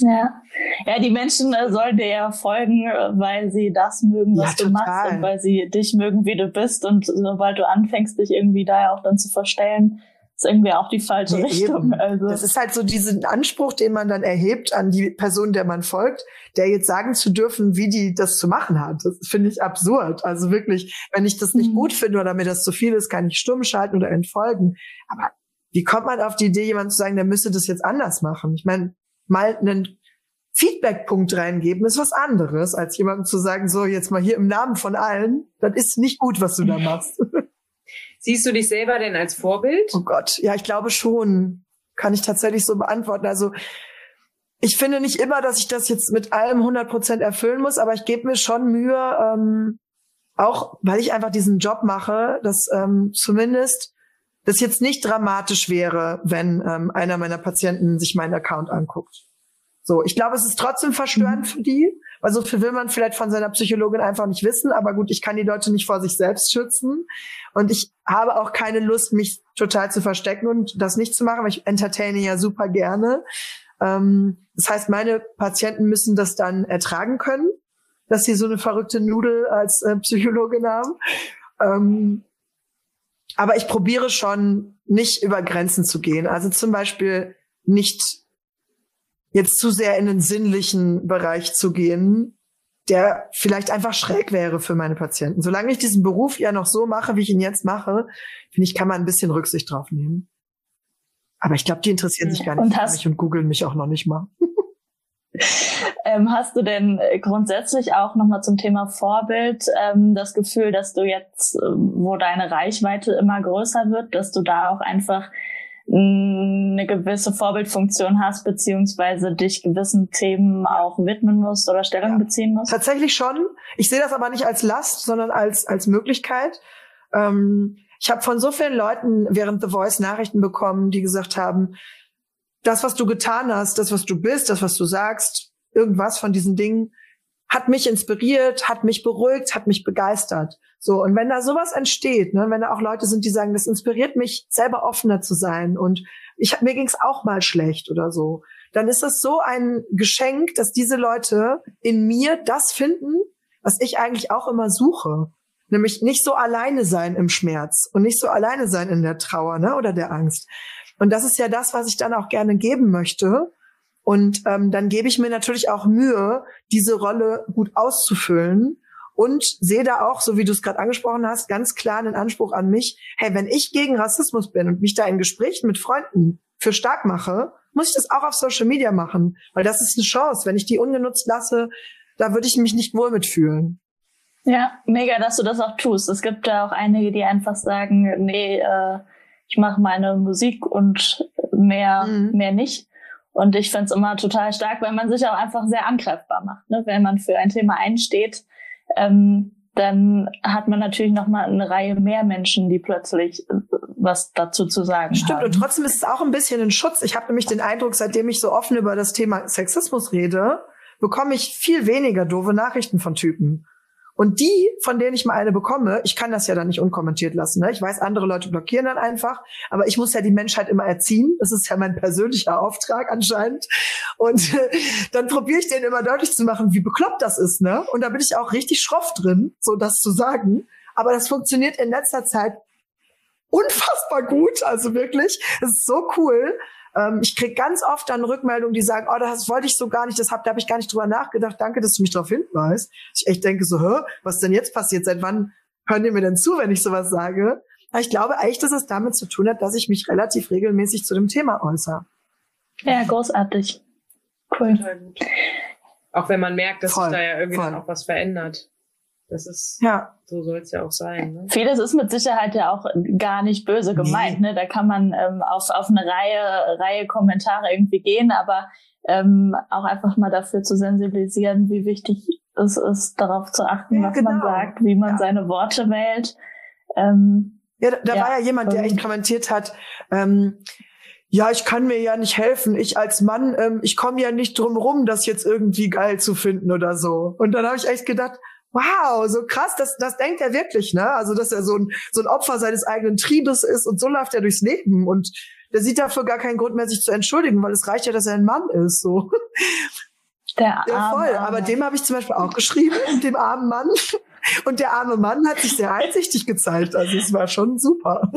Ja. ja, die Menschen äh, sollen dir ja folgen, äh, weil sie das mögen, was Ja, du machst und weil sie dich mögen, wie du bist. Und sobald du anfängst, dich irgendwie da ja auch dann zu verstellen, ist irgendwie auch die falsche Ja, Richtung. eben. Also Das ist halt so diesen Anspruch, den man dann erhebt an die Person, der man folgt, der jetzt sagen zu dürfen, wie die das zu machen hat. Das finde ich absurd. Also wirklich, wenn ich das nicht Mhm. gut finde oder mir das zu viel ist, kann ich stumm schalten oder entfolgen. Aber wie kommt man auf die Idee, jemand zu sagen, der müsste das jetzt anders machen? Ich meine, mal einen Feedback-Punkt reingeben ist was anderes, als jemandem zu sagen, so jetzt mal hier im Namen von allen, das ist nicht gut, was du da machst. Siehst du dich selber denn als Vorbild? Oh Gott, ja, ich glaube schon. Kann ich tatsächlich so beantworten. Also ich finde nicht immer, dass ich das jetzt mit allem 100 Prozent erfüllen muss, aber ich gebe mir schon Mühe, ähm, auch weil ich einfach diesen Job mache, dass ähm, zumindest das jetzt nicht dramatisch wäre, wenn ähm, einer meiner Patienten sich meinen Account anguckt. So, ich glaube, es ist trotzdem verstörend für die, weil so viel will man vielleicht von seiner Psychologin einfach nicht wissen. Aber gut, ich kann die Leute nicht vor sich selbst schützen. Und ich habe auch keine Lust, mich total zu verstecken und das nicht zu machen, weil ich entertaine ja super gerne. Ähm, das heißt, meine Patienten müssen das dann ertragen können, dass sie so eine verrückte Nudel als äh, Psychologin haben. Ähm, aber ich probiere schon, nicht über Grenzen zu gehen. Also zum Beispiel nicht jetzt zu sehr in den sinnlichen Bereich zu gehen, der vielleicht einfach schräg wäre für meine Patienten. Solange ich diesen Beruf ja noch so mache, wie ich ihn jetzt mache, finde ich, kann man ein bisschen Rücksicht drauf nehmen. Aber ich glaube, die interessieren sich gar nicht Und für mich und googeln mich auch noch nicht mal. Ähm, hast du denn äh, grundsätzlich auch nochmal zum Thema Vorbild ähm, das Gefühl, dass du jetzt, ähm, wo deine Reichweite immer größer wird, dass du da auch einfach eine gewisse Vorbildfunktion hast, beziehungsweise dich gewissen Themen auch widmen musst oder Stellung Ja. beziehen musst? Tatsächlich schon. Ich sehe das aber nicht als Last, sondern als, als Möglichkeit. Ähm, ich habe von so vielen Leuten während The Voice Nachrichten bekommen, die gesagt haben, das, was du getan hast, das, was du bist, das, was du sagst, irgendwas von diesen Dingen, hat mich inspiriert, hat mich beruhigt, hat mich begeistert. So, und wenn da sowas entsteht, ne, wenn da auch Leute sind, die sagen, das inspiriert mich, selber offener zu sein und ich mir ging's auch mal schlecht oder so, dann ist das so ein Geschenk, dass diese Leute in mir das finden, was ich eigentlich auch immer suche. Nämlich nicht so alleine sein im Schmerz und nicht so alleine sein in der Trauer ne, oder der Angst. Und das ist ja das, was ich dann auch gerne geben möchte. Und ähm, dann gebe ich mir natürlich auch Mühe, diese Rolle gut auszufüllen und sehe da auch, so wie du es gerade angesprochen hast, ganz klar einen Anspruch an mich. Hey, wenn ich gegen Rassismus bin und mich da in Gesprächen mit Freunden für stark mache, muss ich das auch auf Social Media machen, weil das ist eine Chance. Wenn ich die ungenutzt lasse, da würde ich mich nicht wohl mitfühlen. Ja, mega, dass du das auch tust. Es gibt da auch einige, die einfach sagen, nee, äh, ich mache meine Musik und mehr, mhm. mehr nicht. Und ich finde es immer total stark, weil man sich auch einfach sehr angreifbar macht. Ne? Wenn man für ein Thema einsteht, ähm, dann hat man natürlich noch mal eine Reihe mehr Menschen, die plötzlich äh, was dazu zu sagen Stimmt, haben. und trotzdem ist es auch ein bisschen ein Schutz. Ich habe nämlich den Eindruck, seitdem ich so offen über das Thema Sexismus rede, bekomme ich viel weniger doofe Nachrichten von Typen. Und die, von denen ich mal eine bekomme, ich kann das ja dann nicht unkommentiert lassen. Ne? Ich weiß, andere Leute blockieren dann einfach, aber ich muss ja die Menschheit immer erziehen. Das ist ja mein persönlicher Auftrag anscheinend. Und dann probiere ich denen immer deutlich zu machen, wie bekloppt das ist. Ne? Und da bin ich auch richtig schroff drin, so das zu sagen. Aber das funktioniert in letzter Zeit unfassbar gut. Also wirklich, es ist so cool. Ähm, ich krieg ganz oft dann Rückmeldungen, die sagen, oh, das wollte ich so gar nicht, das hab, da habe ich gar nicht drüber nachgedacht. Danke, dass du mich darauf hinweist. Ich echt denke so, hä, was denn jetzt passiert? Seit wann hören die mir denn zu, wenn ich sowas sage? Aber ich glaube eigentlich, dass es damit zu tun hat, dass ich mich relativ regelmäßig zu dem Thema äußere. Ja, großartig. Cool. Auch wenn man merkt, dass voll, sich da ja irgendwie auch was verändert. Das ist, ja. so soll es ja auch sein. Ne? Vieles ist mit Sicherheit ja auch gar nicht böse gemeint. Nee. Ne? Da kann man ähm, auf, auf eine Reihe, Reihe Kommentare irgendwie gehen, aber ähm, auch einfach mal dafür zu sensibilisieren, wie wichtig es ist, darauf zu achten, ja, was genau. man sagt, wie man ja. seine Worte wählt. Ähm, ja, da, da ja, war ja jemand, der echt kommentiert hat, ähm, ja, ich kann mir ja nicht helfen. Ich als Mann, ähm, ich komme ja nicht drum rum, das jetzt irgendwie geil zu finden oder so. Und dann habe ich echt gedacht, wow, so krass, das, das denkt er wirklich, ne? Also, dass er so ein, so ein Opfer seines eigenen Triebes ist und so läuft er durchs Leben und der sieht dafür gar keinen Grund mehr, sich zu entschuldigen, weil es reicht ja, dass er ein Mann ist, so. Der ja, voll. Arme. Aber dem habe ich zum Beispiel auch geschrieben, dem armen Mann. Und der arme Mann hat sich sehr einsichtig gezeigt. Also es war schon super.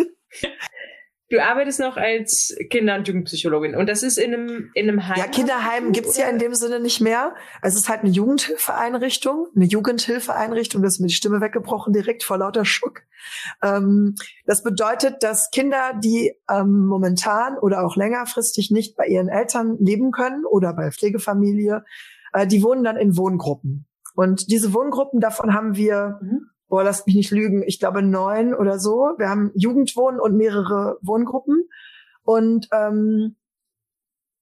Du arbeitest noch als Kinder- und Jugendpsychologin und das ist in einem, in einem Heim. Ja, Kinderheim gibt's ja in dem Sinne nicht mehr. Es ist halt eine Jugendhilfeeinrichtung, eine Jugendhilfeeinrichtung, das ist mir die Stimme weggebrochen direkt vor lauter Schuck. Ähm, das bedeutet, dass Kinder, die ähm, momentan oder auch längerfristig nicht bei ihren Eltern leben können oder bei Pflegefamilie, äh, die wohnen dann in Wohngruppen. Und diese Wohngruppen, davon haben wir mhm boah, lasst mich nicht lügen, ich glaube neun oder so. Wir haben Jugendwohnen und mehrere Wohngruppen. Und ähm,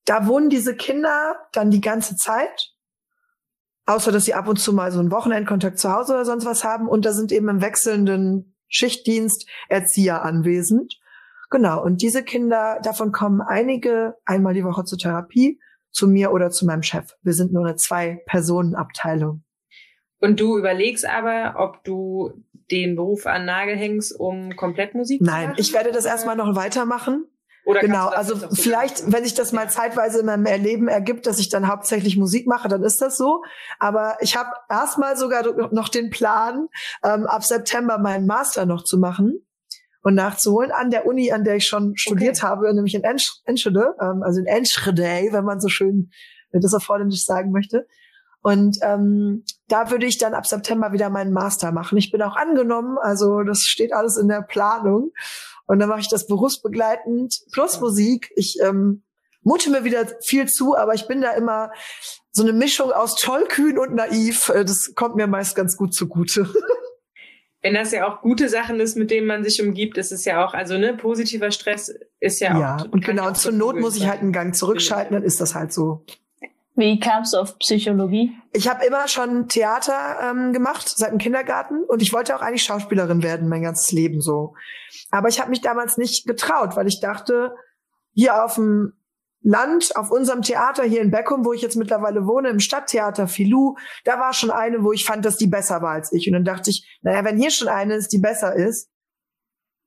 da wohnen diese Kinder dann die ganze Zeit. Außer dass sie ab und zu mal so einen Wochenendkontakt zu Hause oder sonst was haben. Und da sind eben im wechselnden Schichtdienst Erzieher anwesend. Genau. Und diese Kinder, davon kommen einige einmal die Woche zur Therapie, zu mir oder zu meinem Chef. Wir sind nur eine Zwei-Personen-Abteilung. Und du überlegst aber, ob du den Beruf an Nagel hängst, um komplett Musik Nein, zu machen? Nein, ich werde das erstmal noch weitermachen. Oder genau, also vielleicht, wenn sich das mal zeitweise in meinem Erleben ergibt, dass ich dann hauptsächlich Musik mache, dann ist das so. Aber ich habe erstmal sogar noch den Plan, ähm, ab September meinen Master noch zu machen und nachzuholen an der Uni, an der ich schon studiert okay. habe, nämlich in Enschede, ähm, also in Enschede, wenn man so schön das auf Holländisch sagen möchte. Und ähm, da würde ich dann ab September wieder meinen Master machen. Ich bin auch angenommen, also das steht alles in der Planung. Und dann mache ich das berufsbegleitend plus Musik. Ich ähm, mute mir wieder viel zu, aber ich bin da immer so eine Mischung aus tollkühn und naiv. Äh, das kommt mir meist ganz gut zugute. Wenn das ja auch gute Sachen ist, mit denen man sich umgibt, ist es ja auch, also ne, positiver Stress ist ja, ja auch. Ja, und genau, und zur Not muss ich halt einen Gang zurückschalten, dann ist das halt so. Wie kamst du auf Psychologie? Ich habe immer schon Theater ähm, gemacht, seit dem Kindergarten. Und ich wollte auch eigentlich Schauspielerin werden, mein ganzes Leben so. Aber ich habe mich damals nicht getraut, weil ich dachte, hier auf dem Land, auf unserem Theater hier in Beckum, wo ich jetzt mittlerweile wohne, im Stadttheater Filou, da war schon eine, wo ich fand, dass die besser war als ich. Und dann dachte ich, naja, wenn hier schon eine ist, die besser ist,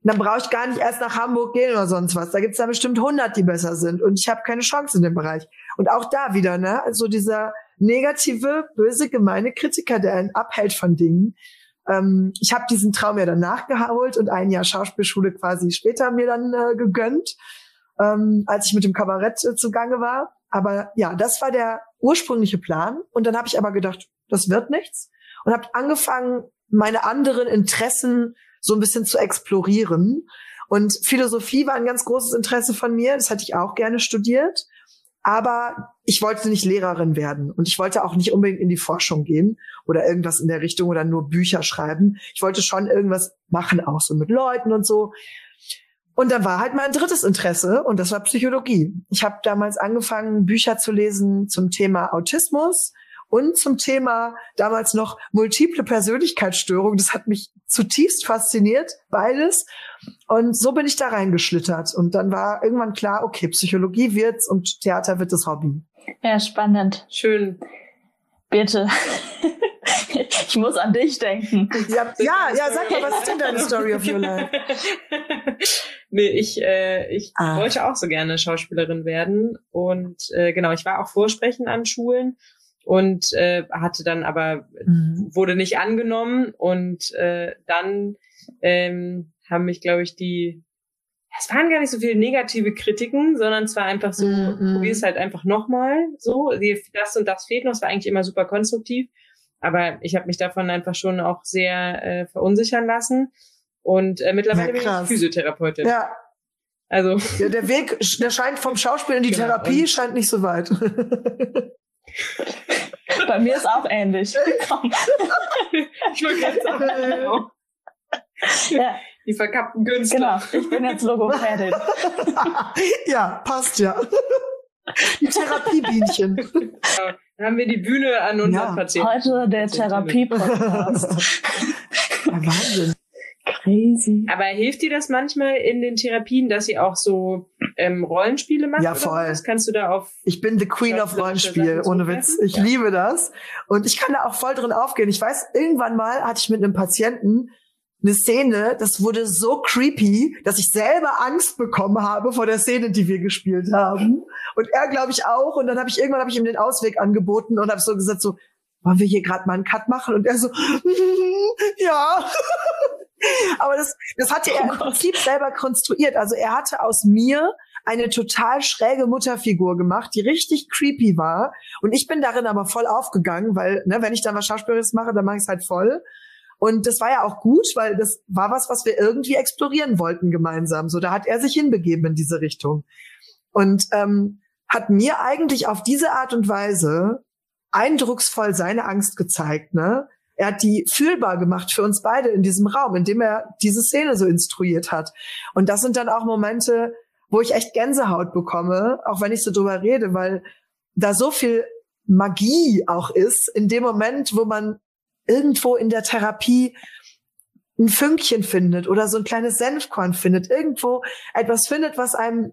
dann brauche ich gar nicht erst nach Hamburg gehen oder sonst was. Da gibt's da bestimmt 100, die besser sind. Und ich habe keine Chance in dem Bereich. Und auch da wieder, ne? Also dieser negative, böse, gemeine Kritiker, der einen abhält von Dingen. Ähm, ich habe diesen Traum ja dann nachgeholt und ein Jahr Schauspielschule quasi später mir dann äh, gegönnt, ähm, als ich mit dem Kabarett äh, zugange war. Aber ja, das war der ursprüngliche Plan. Und dann habe ich aber gedacht, das wird nichts. Und habe angefangen, meine anderen Interessen so ein bisschen zu explorieren. Und Philosophie war ein ganz großes Interesse von mir. Das hatte ich auch gerne studiert. Aber ich wollte nicht Lehrerin werden und ich wollte auch nicht unbedingt in die Forschung gehen oder irgendwas in der Richtung oder nur Bücher schreiben. Ich wollte schon irgendwas machen, auch so mit Leuten und so. Und dann war halt mein drittes Interesse und das war Psychologie. Ich habe damals angefangen, Bücher zu lesen zum Thema Autismus, und zum Thema damals noch multiple Persönlichkeitsstörung. Das hat mich zutiefst fasziniert, beides. Und so bin ich da reingeschlittert. Und dann war irgendwann klar, okay, Psychologie wird's und Theater wird das Hobby. Ja, spannend. Schön. Bitte. ich muss an dich denken. Ja, ja, ja, sag mal, was ist denn deine Story of your life? nee, ich, äh, ich ah. wollte auch so gerne Schauspielerin werden. Und äh, genau, ich war auch Vorsprechen an Schulen und äh, hatte dann aber mhm. wurde nicht angenommen und äh, dann ähm, haben mich glaube ich die es waren gar nicht so viele negative Kritiken, sondern es war einfach so, mhm. probier es halt einfach nochmal so, das und das fehlt noch, es war eigentlich immer super konstruktiv, aber ich habe mich davon einfach schon auch sehr äh, verunsichern lassen und äh, mittlerweile ja, bin ich Physiotherapeutin. Ja. Also. Ja, der Weg, der scheint vom Schauspiel in die genau. Therapie scheint nicht so weit. Bei mir ist auch ähnlich. ich wollte gerade sagen. Ja. Die verkappten Künstler. Genau, ich bin jetzt Logopädin. ja, passt ja. Die Therapiebienchen. Ja, dann haben wir die Bühne an unseren ja. Patienten. Heute der Therapie-Podcast. ja, Wahnsinn. Crazy. Aber hilft dir das manchmal in den Therapien, dass sie auch so ähm, Rollenspiele macht? Ja, voll. Was? Kannst du da auf. Ich bin the Queen of Rollenspiel, ohne Witz. Ich ja. liebe das. Und ich kann da auch voll drin aufgehen. Ich weiß, irgendwann mal hatte ich mit einem Patienten eine Szene, das wurde so creepy, dass ich selber Angst bekommen habe vor der Szene, die wir gespielt haben. Und er, glaube ich, auch. Und dann habe ich irgendwann habe ich ihm den Ausweg angeboten und habe so gesagt so, wollen wir hier gerade mal einen Cut machen? Und er so, ja. Aber das, das hatte er im oh Prinzip selber konstruiert. Also er hatte aus mir eine total schräge Mutterfigur gemacht, die richtig creepy war. Und ich bin darin aber voll aufgegangen, weil, ne, wenn ich dann was Schauspielerisches mache, dann mache ich es halt voll. Und das war ja auch gut, weil das war was, was wir irgendwie explorieren wollten gemeinsam. So, da hat er sich hinbegeben in diese Richtung. Und ähm, hat mir eigentlich auf diese Art und Weise eindrucksvoll seine Angst gezeigt, ne? Er hat die fühlbar gemacht für uns beide in diesem Raum, indem er diese Szene so instruiert hat. Und das sind dann auch Momente, wo ich echt Gänsehaut bekomme, auch wenn ich so drüber rede, weil da so viel Magie auch ist, in dem Moment, wo man irgendwo in der Therapie ein Fünkchen findet oder so ein kleines Senfkorn findet, irgendwo etwas findet, was einem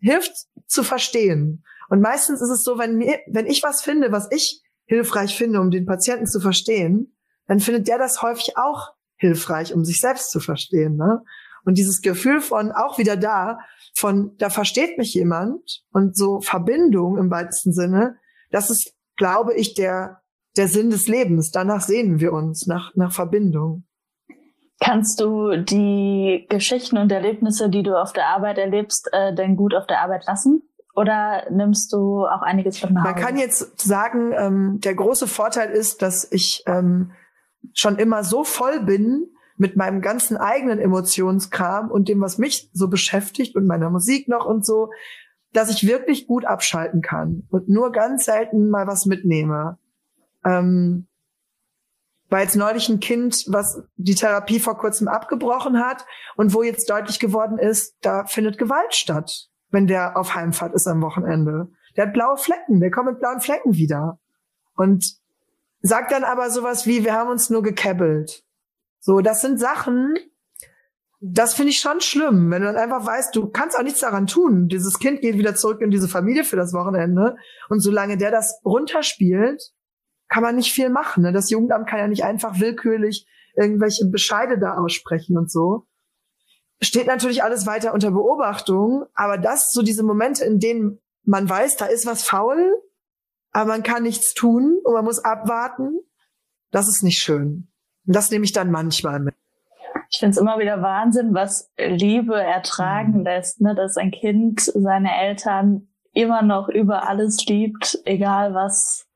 hilft zu verstehen. Und meistens ist es so, wenn mir, wenn ich was finde, was ich hilfreich finde, um den Patienten zu verstehen, dann findet der das häufig auch hilfreich, um sich selbst zu verstehen. Ne? Und dieses Gefühl von auch wieder da, von da versteht mich jemand und so Verbindung im weitesten Sinne, das ist, glaube ich, der, der Sinn des Lebens. Danach sehnen wir uns, nach, nach Verbindung. Kannst du die Geschichten und Erlebnisse, die du auf der Arbeit erlebst, äh, denn gut auf der Arbeit lassen? Oder nimmst du auch einiges von nach Hause? Man kann jetzt sagen, ähm, der große Vorteil ist, dass ich ähm, schon immer so voll bin mit meinem ganzen eigenen Emotionskram und dem, was mich so beschäftigt und meiner Musik noch und so, dass ich wirklich gut abschalten kann und nur ganz selten mal was mitnehme. Ähm, war jetzt neulich ein Kind, was die Therapie vor kurzem abgebrochen hat und wo jetzt deutlich geworden ist, da findet Gewalt statt, wenn der auf Heimfahrt ist am Wochenende. Der hat blaue Flecken, der kommt mit blauen Flecken wieder. Und sagt dann aber sowas wie, wir haben uns nur gekebbelt. So, das sind Sachen, das finde ich schon schlimm, wenn du dann einfach weißt, du kannst auch nichts daran tun. Dieses Kind geht wieder zurück in diese Familie für das Wochenende. Und solange der das runterspielt, kann man nicht viel machen. Ne? Das Jugendamt kann ja nicht einfach willkürlich irgendwelche Bescheide da aussprechen und so. Steht natürlich alles weiter unter Beobachtung, aber das, so diese Momente, in denen man weiß, da ist was faul, aber man kann nichts tun und man muss abwarten, das ist nicht schön. Und das nehme ich dann manchmal mit. Ich finde es immer wieder Wahnsinn, was Liebe ertragen mhm. lässt, ne? dass ein Kind seine Eltern immer noch über alles liebt, egal was,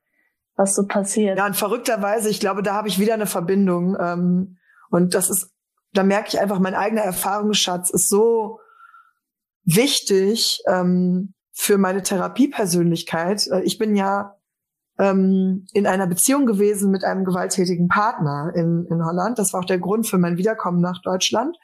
was so passiert. Ja, und verrückterweise, ich glaube, da habe ich wieder eine Verbindung. Ähm, und das ist, da merke ich einfach, mein eigener Erfahrungsschatz ist so wichtig ähm, für meine Therapiepersönlichkeit. Äh, ich bin ja ähm, in einer Beziehung gewesen mit einem gewalttätigen Partner in, in Holland. Das war auch der Grund für mein Wiederkommen nach Deutschland.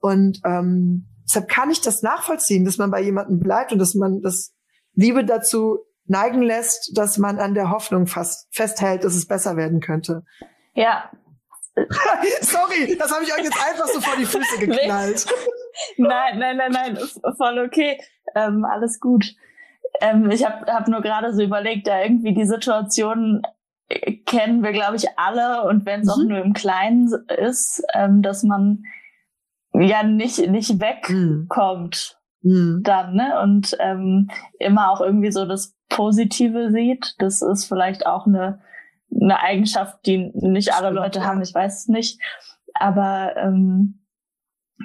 Und ähm, deshalb kann ich das nachvollziehen, dass man bei jemandem bleibt und dass man das Liebe dazu neigen lässt, dass man an der Hoffnung fast festhält, dass es besser werden könnte. Ja. Sorry, das habe ich euch jetzt einfach so vor die Füße geknallt. nein, nein, nein, nein, voll okay. Ähm, alles gut. Ähm, ich habe hab nur gerade so überlegt, da irgendwie die Situation äh, kennen wir, glaube ich, alle und wenn es mhm. auch nur im Kleinen ist, ähm, dass man ja nicht nicht wegkommt mhm. dann, ne? Und ähm, immer auch irgendwie so das Positive sieht. Das ist vielleicht auch eine eine Eigenschaft, die nicht alle Leute haben. Ich weiß es nicht, aber ähm,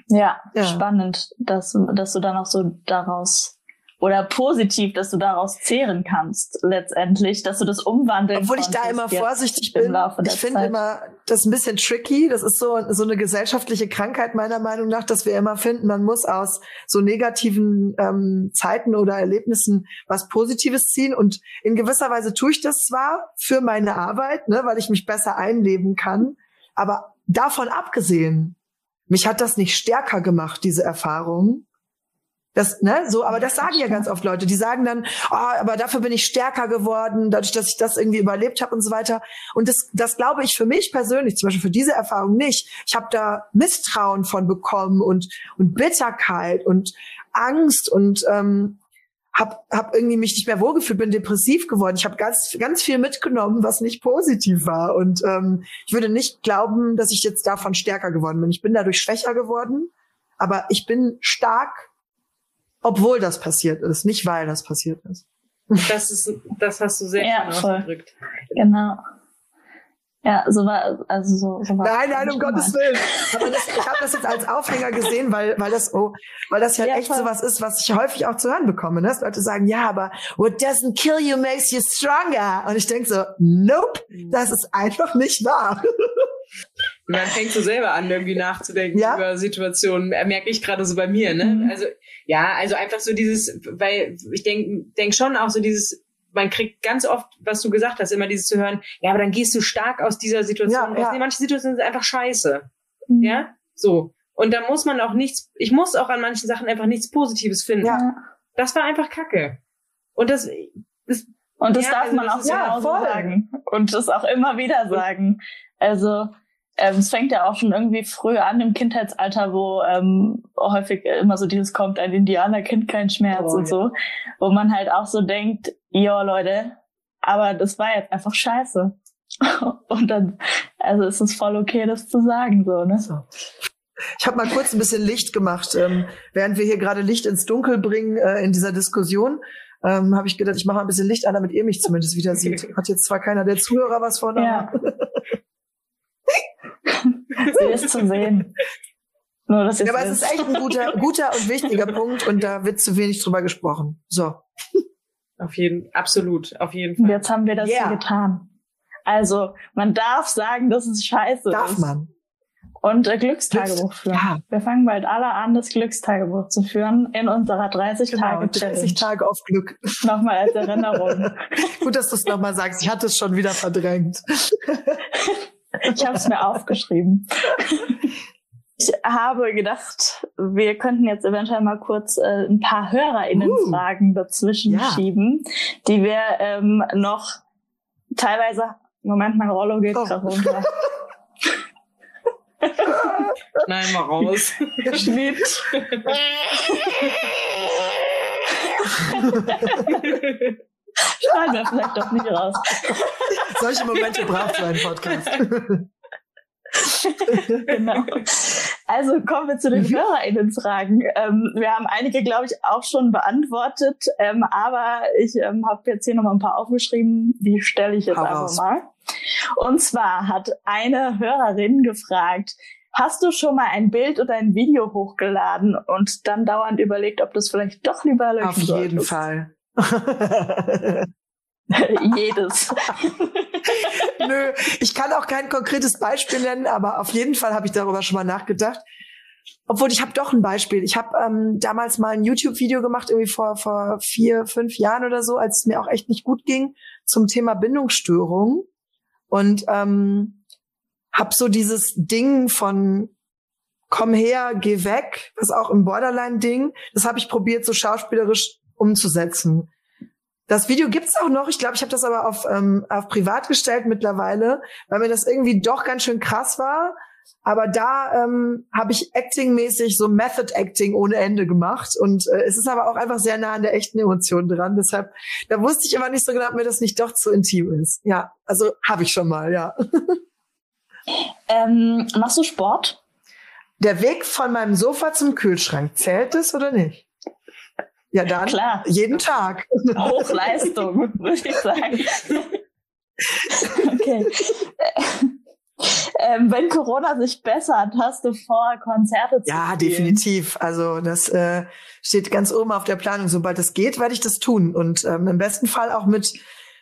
ja, ja, spannend, dass dass du dann auch so daraus oder positiv, dass du daraus zehren kannst, letztendlich, dass du das umwandeln Obwohl ich da immer vorsichtig bin. Ich finde immer das ein bisschen tricky. Das ist so, so eine gesellschaftliche Krankheit meiner Meinung nach, dass wir immer finden, man muss aus so negativen ähm, Zeiten oder Erlebnissen was Positives ziehen. Und in gewisser Weise tue ich das zwar für meine Arbeit, ne, weil ich mich besser einleben kann. Aber davon abgesehen, mich hat das nicht stärker gemacht, diese Erfahrung das, ne, so, aber das sagen ja ganz oft Leute. Die sagen dann, oh, aber dafür bin ich stärker geworden, dadurch, dass ich das irgendwie überlebt habe und so weiter. Und das, das glaube ich für mich persönlich, zum Beispiel für diese Erfahrung nicht. Ich habe da Misstrauen von bekommen und und Bitterkeit und Angst und ähm, hab, hab irgendwie mich nicht mehr wohlgefühlt, bin depressiv geworden. Ich habe ganz, ganz viel mitgenommen, was nicht positiv war. Und ähm, ich würde nicht glauben, dass ich jetzt davon stärker geworden bin. Ich bin dadurch schwächer geworden, aber ich bin stark obwohl das passiert ist, nicht weil das passiert ist. Das ist, das hast du sehr ja, schön ausgedrückt. Genau. Ja, so war, also so, so war Nein, nein, um Gottes Willen. Aber das, ich habe das jetzt als Aufhänger gesehen, weil, weil das, oh, weil das ja, ja echt voll. sowas ist, was ich häufig auch zu hören bekomme, ne? Dass Leute sagen, ja, aber what doesn't kill you makes you stronger. Und ich denk so, nope, mhm. das ist einfach nicht wahr. Und dann fängst du selber an, irgendwie nachzudenken ja? über Situationen. Merke ich gerade so bei mir, ne? Mhm. Also, ja, also einfach so dieses, weil ich denk, denk schon auch so dieses, man kriegt ganz oft, was du gesagt hast, immer dieses zu hören, ja, aber dann gehst du stark aus dieser Situation ja, raus. Nee, manche Situationen sind einfach scheiße. Mhm. Ja, so. Und da muss man auch nichts, ich muss auch an manchen Sachen einfach nichts Positives finden. Ja. Das war einfach Kacke. Und das, das und das ja, darf also man auch ja, voll. sagen. Und das auch immer wieder sagen. Also, ähm, es fängt ja auch schon irgendwie früh an im Kindheitsalter, wo ähm, häufig immer so dieses kommt, ein Indianer kennt keinen Schmerz oh, und ja. so, wo man halt auch so denkt, ja Leute, aber das war jetzt einfach scheiße. und dann, also ist es voll okay, das zu sagen, so, ne? So. Ich habe mal kurz ein bisschen Licht gemacht, ähm, während wir hier gerade Licht ins Dunkel bringen äh, in dieser Diskussion. Ähm, habe ich gedacht, ich mache ein bisschen Licht an, damit ihr mich zumindest wieder sieht. Hat jetzt zwar keiner der Zuhörer was von, ja. Sie ist zu sehen. Nur, dass ja, aber es ist echt ein guter, guter und wichtiger Punkt und da wird zu wenig drüber gesprochen. So. Auf jeden, absolut, auf jeden Fall. Und jetzt haben wir das yeah. hier getan. Also, man darf sagen, dass es scheiße darf ist. Darf man. Und äh, Glückstagebuch führen. Ja. Wir fangen bald alle an, das Glückstagebuch zu führen in unserer 30 genau, Tage Challenge. 30 Tage auf Glück. Nochmal als Erinnerung. Gut, dass du es nochmal sagst. Ich hatte es schon wieder verdrängt. Ich habe es mir aufgeschrieben. ich habe gedacht, wir könnten jetzt eventuell mal kurz äh, ein paar HörerInnen-Fragen uh, dazwischen ja. schieben, die wir ähm, noch teilweise. Moment, mein Rollo geht oh. gerade runter. Nein, mal raus. Schnitt. Schneiden wir vielleicht doch nicht raus. Solche Momente braucht so ein Podcast. genau. Also kommen wir zu den mhm. HörerInnen-Fragen. Ähm, wir haben einige, glaube ich, auch schon beantwortet, ähm, aber ich ähm, habe jetzt hier nochmal ein paar aufgeschrieben, die stelle ich jetzt Hau einfach mal. Und zwar hat eine Hörerin gefragt, Hast du schon mal ein Bild oder ein Video hochgeladen und dann dauernd überlegt, ob du es vielleicht doch lieber löschen Auf jeden solltest? Fall. Jedes. Nö, ich kann auch kein konkretes Beispiel nennen, aber auf jeden Fall habe ich darüber schon mal nachgedacht. Obwohl ich habe doch ein Beispiel. Ich habe ähm, damals mal ein YouTube-Video gemacht, irgendwie vor vor vier, fünf Jahren oder so, als es mir auch echt nicht gut ging, zum Thema Bindungsstörung. Und ähm, habe so dieses Ding von komm her, geh weg, was auch im Borderline-Ding, das habe ich probiert, so schauspielerisch umzusetzen. Das Video gibt's auch noch. Ich glaube, ich habe das aber auf, ähm, auf privat gestellt mittlerweile, weil mir das irgendwie doch ganz schön krass war. Aber da ähm, habe ich actingmäßig so Method Acting ohne Ende gemacht. Und äh, es ist aber auch einfach sehr nah an der echten Emotion dran. Deshalb, da wusste ich immer nicht so genau, ob mir das nicht doch zu intim ist. Ja, also habe ich schon mal, ja. Ähm, machst du Sport? Der Weg von meinem Sofa zum Kühlschrank, zählt es oder nicht? Ja, dann Klar. jeden Tag. Hochleistung, würde ich sagen. okay. Ähm, wenn Corona sich bessert, hast du vor, Konzerte zu Ja, spielen? definitiv. Also das äh, steht ganz oben auf der Planung. Sobald es geht, werde ich das tun. Und ähm, im besten Fall auch mit,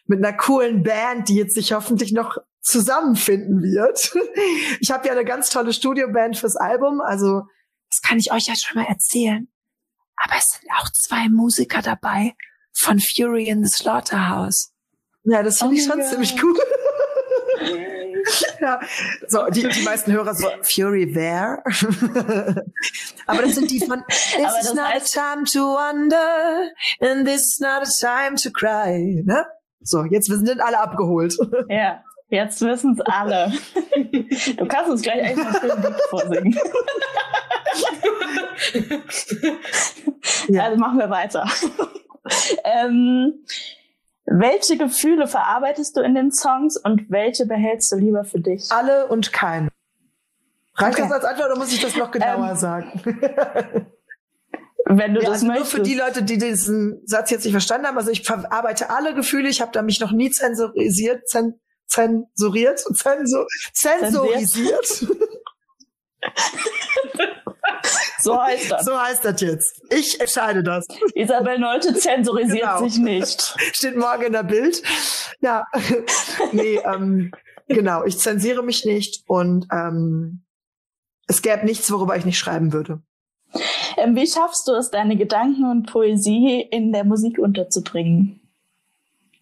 mit einer coolen Band, die jetzt sich hoffentlich noch zusammenfinden wird. Ich habe ja eine ganz tolle Studioband fürs Album. Also das kann ich euch ja schon mal erzählen. Aber es sind auch zwei Musiker dabei von Fury in the Slaughterhouse. Ja, das finde oh ich schon God. ziemlich cool. ja, so, die, die meisten Hörer so, Fury there. Aber das sind die von, This is not a time to wonder, and this is not a time to cry, ne? So, jetzt sind alle abgeholt. Ja. Jetzt wissen es alle. Du kannst uns gleich einfach ein Lied vorsingen. ja. Also machen wir weiter. ähm, welche Gefühle verarbeitest du in den Songs und welche behältst du lieber für dich? Alle und keine. Reicht okay. das als Antwort oder muss ich das noch genauer ähm, sagen? Wenn du ja, das also möchtest. Nur für die Leute, die diesen Satz jetzt nicht verstanden haben. Also ich verarbeite alle Gefühle. Ich habe da mich noch nie zensurisiert, zen, zensuriert, zensor, zensorisiert. So heißt das. So heißt das jetzt. Ich entscheide das. Isabel Nolte zensurisiert genau. sich nicht. Steht morgen in der Bild. Ja. nee, ähm, genau. Ich zensiere mich nicht und ähm, es gäbe nichts, worüber ich nicht schreiben würde. Ähm, wie schaffst du es, deine Gedanken und Poesie in der Musik unterzubringen?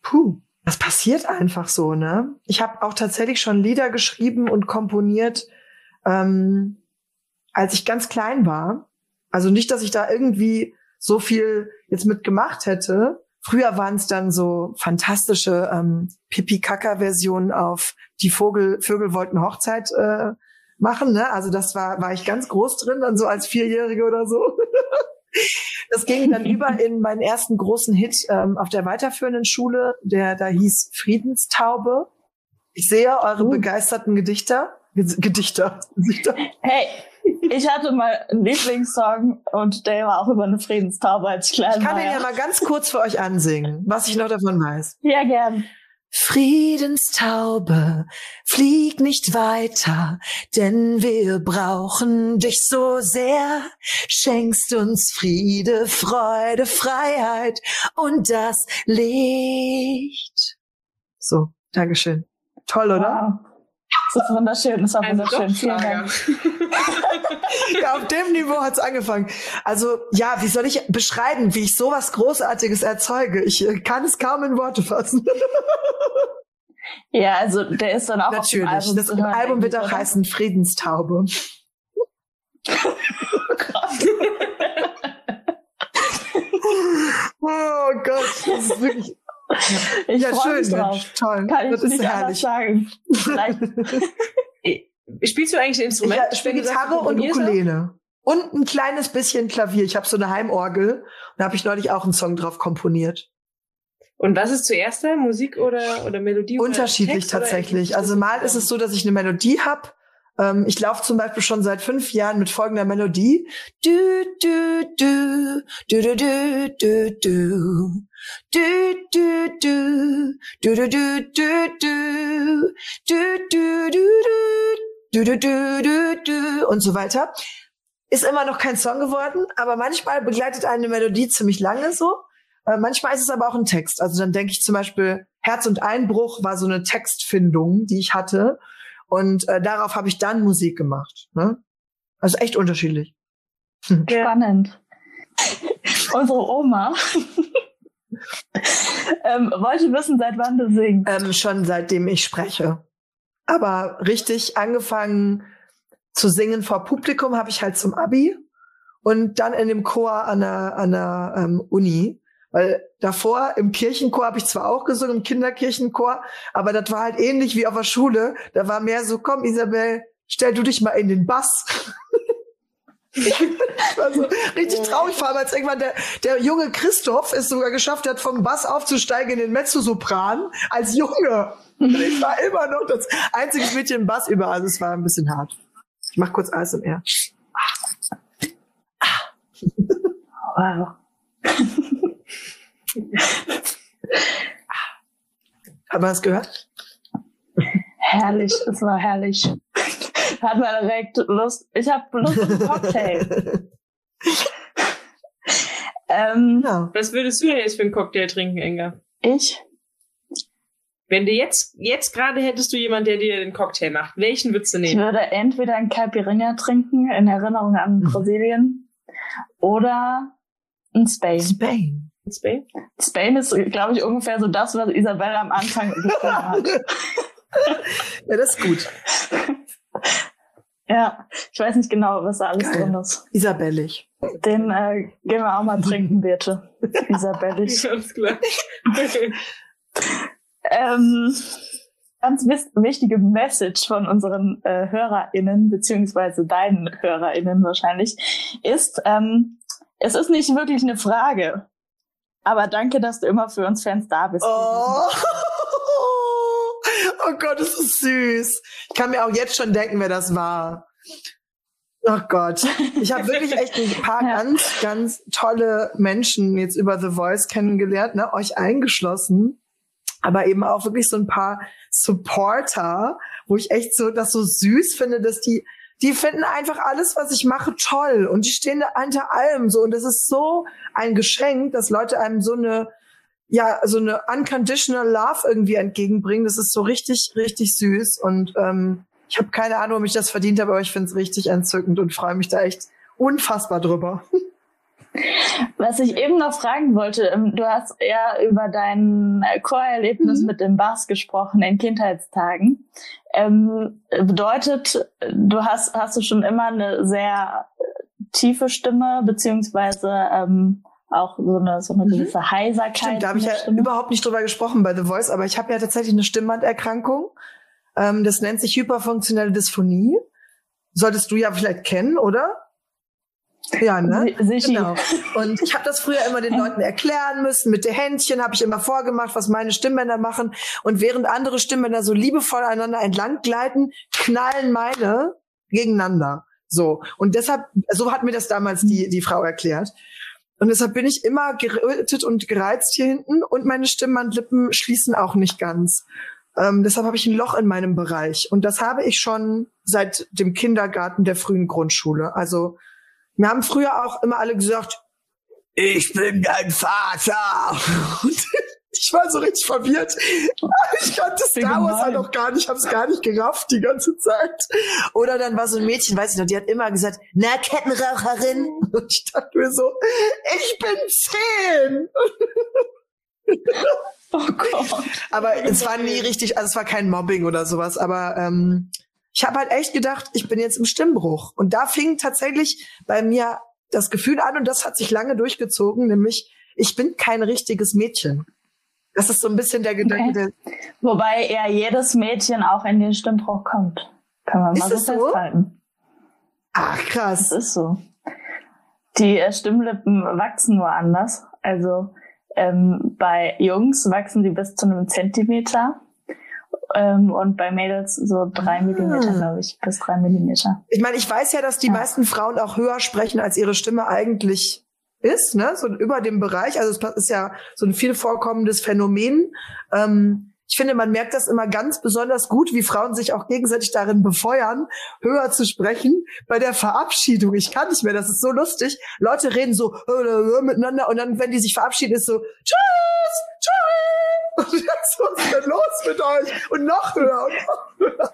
Puh, das passiert einfach so, ne? Ich habe auch tatsächlich schon Lieder geschrieben und komponiert, ähm, als ich ganz klein war. Also nicht, dass ich da irgendwie so viel jetzt mitgemacht hätte. Früher waren es dann so fantastische ähm, Pipi-Kaka-Versionen auf die Vogel, Vögel wollten Hochzeit äh, machen. Ne? Also das war, war ich ganz groß drin, dann so als Vierjährige oder so. Das ging dann über in meinen ersten großen Hit ähm, auf der weiterführenden Schule, der da hieß Friedenstaube. Ich sehe eure uh. begeisterten Gedichter. Gedichter. Gedichter. Hey, ich hatte mal einen Lieblingssong und der war auch über eine Friedenstaube als klein Ich kann den ja mal ganz kurz für euch ansingen, was ich noch davon weiß. Ja, gern. Friedenstaube, flieg nicht weiter, denn wir brauchen dich so sehr. Schenkst uns Friede, Freude, Freiheit und das Licht. So, Dankeschön. Toll, oder? Wow. Das ist wunderschön, das war also wunderschön. Vielen Dank. ja, auf dem Niveau hat's angefangen. Also ja, wie soll ich beschreiben, wie ich sowas Großartiges erzeuge? Ich äh, kann es kaum in Worte fassen. ja, also der ist dann auch Natürlich. Auf dem Album das Album wird auch heißen Friedenstaube. oh Gott, das ist wirklich. Ich ja, freu schön, mich drauf. Mensch, toll. Kann das ich ist nicht herrlich. anders sagen. Spielst du eigentlich ein Instrument? Ich spiele Gitarre und? Ukulele. Und ein kleines bisschen Klavier. Ich habe so eine Heimorgel und da habe ich neulich auch einen Song drauf komponiert. Und was ist zuerst da? Musik oder, oder Melodie? oder Unterschiedlich Text oder tatsächlich. Also mal ist es so, dass ich eine Melodie hab. Ähm, ich laufe zum Beispiel schon seit fünf Jahren mit folgender Melodie. Du, du, du, du, du, du, du, du. Du, du, du, du, du, du, du, du. Du, du, du, du. Und so weiter. Ist immer noch kein Song geworden, aber manchmal begleitet eine Melodie ziemlich lange so. Äh, manchmal ist es aber auch ein Text. Also dann denke ich zum Beispiel, Herz und Einbruch war so eine Textfindung, die ich hatte. Und äh, darauf habe ich dann Musik gemacht. Ne? Also echt unterschiedlich. spannend. Unsere Oma ähm, wollte wissen, seit wann du singst. Ähm, schon seitdem ich spreche. Aber richtig angefangen zu singen vor Publikum habe ich halt zum Abi und dann in dem Chor an der, an der ähm, Uni. Weil davor im Kirchenchor habe ich zwar auch gesungen, im Kinderkirchenchor, aber das war halt ähnlich wie auf der Schule. Da war mehr so, komm Isabel, stell du dich mal in den Bass. ich war so richtig traurig, vor allem als irgendwann der, der junge Christoph es sogar geschafft hat, vom Bass aufzusteigen in den Mezzosopran als Junge. Und ich war immer noch das einzige Mädchen im Bass überall. Also es war ein bisschen hart. Ich mach kurz ASMR. Wow. Hat man das gehört? Herrlich, es war herrlich. Hat man direkt Lust. Ich habe Lust auf einen Cocktail. ähm, ja. Was würdest du denn jetzt für einen Cocktail trinken, Inga? ich? Wenn du jetzt, jetzt gerade hättest du jemanden, der dir den Cocktail macht, welchen würdest du Ich nehmen? würde entweder einen Caipirinha trinken, in Erinnerung an Mhm. Brasilien, oder ein Spain. Spain. Spain? Spain ist, glaube ich, ungefähr so das, was Isabella am Anfang beschrieben hat. Ja, das ist gut. Ja, ich weiß nicht genau, was da alles Geil. drin ist. Isabellig. Den äh, gehen wir auch mal trinken, bitte. Isabellig. Ganz klar. Ähm, ganz wichtige Message von unseren äh, HörerInnen, beziehungsweise deinen HörerInnen wahrscheinlich, ist, ähm, es ist nicht wirklich eine Frage. Aber danke, dass du immer für uns Fans da bist. Oh. oh Gott, das ist süß. Ich kann mir auch jetzt schon denken, wer das war. Oh Gott. Ich habe wirklich echt ein paar Ja. ganz, ganz tolle Menschen jetzt über The Voice kennengelernt, ne? euch eingeschlossen. Aber eben auch wirklich so ein paar Supporter, wo ich echt so das so süß finde, dass die die finden einfach alles, was ich mache, toll und die stehen da hinter allem so und das ist so ein Geschenk, dass Leute einem so eine ja so eine unconditional Love irgendwie entgegenbringen. Das ist so richtig richtig süß und ähm, ich habe keine Ahnung, ob ich das verdient habe, aber ich finde es richtig entzückend und freue mich da echt unfassbar drüber. Was ich eben noch fragen wollte, ähm, du hast ja über dein äh, Chorerlebnis Mhm. mit dem Bass gesprochen in Kindheitstagen. Ähm, bedeutet, du hast, hast du schon immer eine sehr äh, tiefe Stimme, beziehungsweise ähm, auch so eine, so eine Mhm. gewisse Heiserkeit. Stimmt, da habe ich ja Stimme. überhaupt nicht drüber gesprochen bei The Voice, aber ich habe ja tatsächlich eine Stimmbanderkrankung. Ähm, das nennt sich hyperfunktionelle Dysphonie. Solltest du ja vielleicht kennen, oder? Ja, ne? Si- Sichi. Genau. Und ich habe das früher immer den Leuten erklären müssen. Mit den Händchen habe ich immer vorgemacht, was meine Stimmbänder machen. Und während andere Stimmbänder so liebevoll einander entlang gleiten, knallen meine gegeneinander. So. Und deshalb, so hat mir das damals die, die Frau erklärt. Und deshalb bin ich immer gerötet und gereizt hier hinten und meine Stimmbandlippen schließen auch nicht ganz. Ähm, deshalb habe ich ein Loch in meinem Bereich. Und das habe ich schon seit dem Kindergarten der frühen Grundschule. Also mir haben früher auch immer alle gesagt, ich bin dein Vater. Und ich war so richtig verwirrt. Ich kannte Wie Star Wars halt auch gar nicht, ich habe es gar nicht gerafft die ganze Zeit. Oder dann war so ein Mädchen, weiß ich noch, die hat immer gesagt, na, Kettenraucherin. Und ich dachte mir so, ich bin zehn. Oh Gott. Aber es war nie richtig, also es war kein Mobbing oder sowas, aber ähm, ich habe halt echt gedacht, ich bin jetzt im Stimmbruch. Und da fing tatsächlich bei mir das Gefühl an, und das hat sich lange durchgezogen, nämlich, ich bin kein richtiges Mädchen. Das ist so ein bisschen der Gedanke. Okay. Wobei eher jedes Mädchen auch in den Stimmbruch kommt. Kann man mal so festhalten. Ach, krass. Das ist so. Die äh, Stimmlippen wachsen nur anders. Also ähm, bei Jungs wachsen die bis zu einem Zentimeter ähm, und bei Mädels so drei ah. Millimeter, glaube ich, bis drei Millimeter. Ich meine, ich weiß ja, dass die ja. meisten Frauen auch höher sprechen, als ihre Stimme eigentlich ist, ne? So über dem Bereich. Also es ist ja so ein viel vorkommendes Phänomen. Ähm, ich finde, man merkt das immer ganz besonders gut, wie Frauen sich auch gegenseitig darin befeuern, höher zu sprechen bei der Verabschiedung. Ich kann nicht mehr, das ist so lustig. Leute reden so äh, miteinander und dann, wenn die sich verabschieden, ist so Tschüss, Tschüss. Und jetzt, was ist denn los mit euch? Und noch höher und noch höher.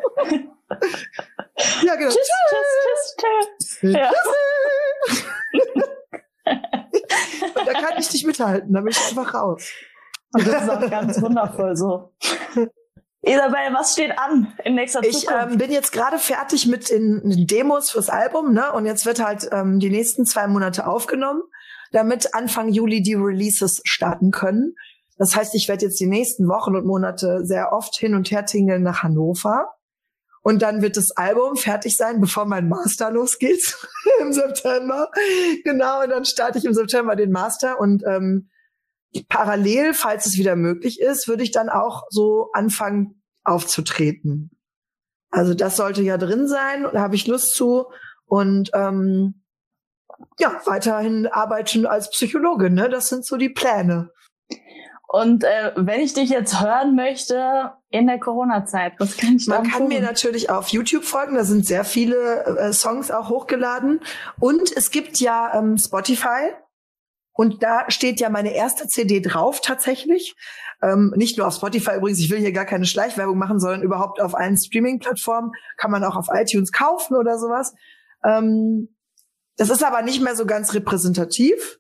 Ja, genau. Tschüss, tschüss, tschüss, tschüss. Ja. Und da kann ich nicht mithalten, da bin ich einfach raus. Und das ist auch ganz wundervoll so. Isabel, was steht an in nächster Zukunft? Ich ähm, bin jetzt gerade fertig mit den, Demos fürs Album, ne? Und jetzt wird halt ähm, die nächsten zwei Monate aufgenommen, damit Anfang Juli die Releases starten können. Das heißt, ich werde jetzt die nächsten Wochen und Monate sehr oft hin und her tingeln nach Hannover. Und dann wird das Album fertig sein, bevor mein Master losgeht im September. Genau, und dann starte ich im September den Master und ähm, parallel, falls es wieder möglich ist, würde ich dann auch so anfangen aufzutreten. Also das sollte ja drin sein, da habe ich Lust zu. Und ähm, ja, weiterhin arbeiten als Psychologin, ne? Das sind so die Pläne. Und äh, wenn ich dich jetzt hören möchte in der Corona-Zeit, was kann ich Man kann tun? mir natürlich auf YouTube folgen, da sind sehr viele äh, Songs auch hochgeladen. Und es gibt ja ähm, Spotify. Und da steht ja meine erste CD drauf tatsächlich. Ähm, nicht nur auf Spotify übrigens, ich will hier gar keine Schleichwerbung machen, sondern überhaupt auf allen Streaming-Plattformen. Kann man auch auf iTunes kaufen oder sowas. Ähm, das ist aber nicht mehr so ganz repräsentativ.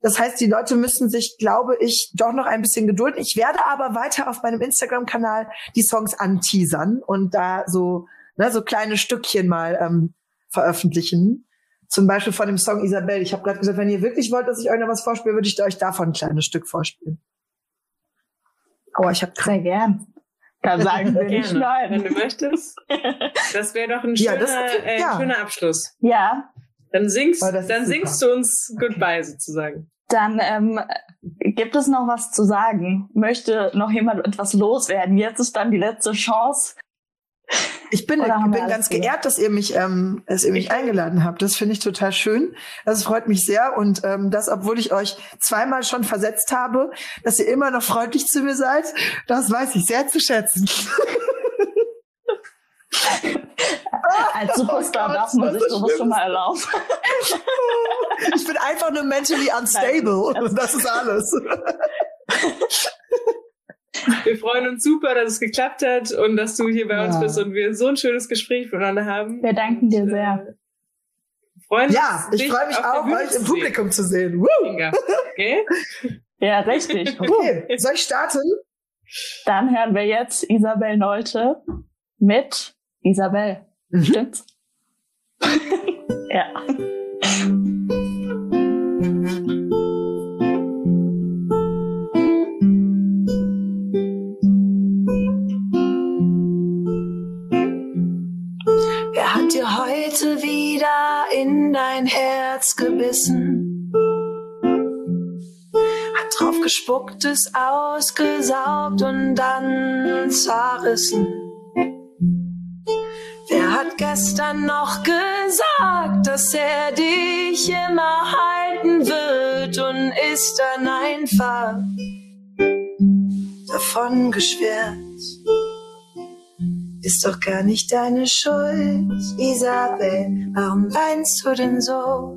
Das heißt, die Leute müssen sich, glaube ich, doch noch ein bisschen gedulden. Ich werde aber weiter auf meinem Instagram-Kanal die Songs anteasern und da so, ne, so kleine Stückchen mal ähm, veröffentlichen. Zum Beispiel von dem Song Isabel. Ich habe gerade gesagt, wenn ihr wirklich wollt, dass ich euch noch was vorspiele, würde ich euch davon ein kleines Stück vorspielen. Oh, ich habe sehr gern. Kann sagen wir nicht nein. Wenn du möchtest. Das wäre doch ein schöner, ja, das, äh, ja. schöner Abschluss. Ja, dann singst, dann singst du uns Goodbye sozusagen. Dann ähm, gibt es noch was zu sagen. Möchte noch jemand etwas loswerden? Jetzt ist dann die letzte Chance. Ich bin, ich bin ganz geehrt, dass ihr mich, ähm, dass ihr mich eingeladen habt. Das finde ich total schön. Das freut mich sehr. Und ähm, das, obwohl ich euch zweimal schon versetzt habe, dass ihr immer noch freundlich zu mir seid, das weiß ich sehr zu schätzen. Als Superstar oh darf man sich sowas schon mal erlauben. ich bin einfach nur mentally unstable. Nein, das ist alles. Wir freuen uns super, dass es geklappt hat und dass du hier bei ja. uns bist und wir so ein schönes Gespräch miteinander haben. Wir danken dir sehr. Äh, freuen ja, ich freue mich auch, euch im Publikum zu sehen. Woo! Okay? Ja, richtig. Okay, soll ich starten? Dann hören wir jetzt Isabel Nolte mit Isabel. Mhm. Stimmt's? ja. In dein Herz gebissen? Hat drauf gespuckt, es ausgesaugt und dann zerrissen? hat gestern noch gesagt, dass er dich immer halten wird und ist dann einfach davon geschwärzt. Ist doch gar nicht deine Schuld, Isabel. Warum weinst du denn so?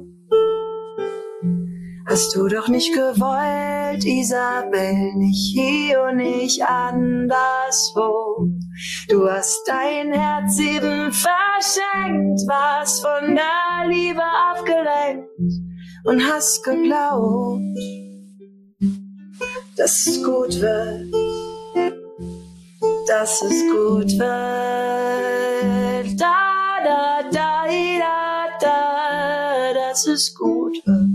Hast du doch nicht gewollt, Isabel, nicht hier und nicht anderswo. Du hast dein Herz eben verschenkt, warst von der Liebe abgelenkt und hast geglaubt, dass es gut wird, dass es gut wird. Da, da, da, da, da, dass es gut wird.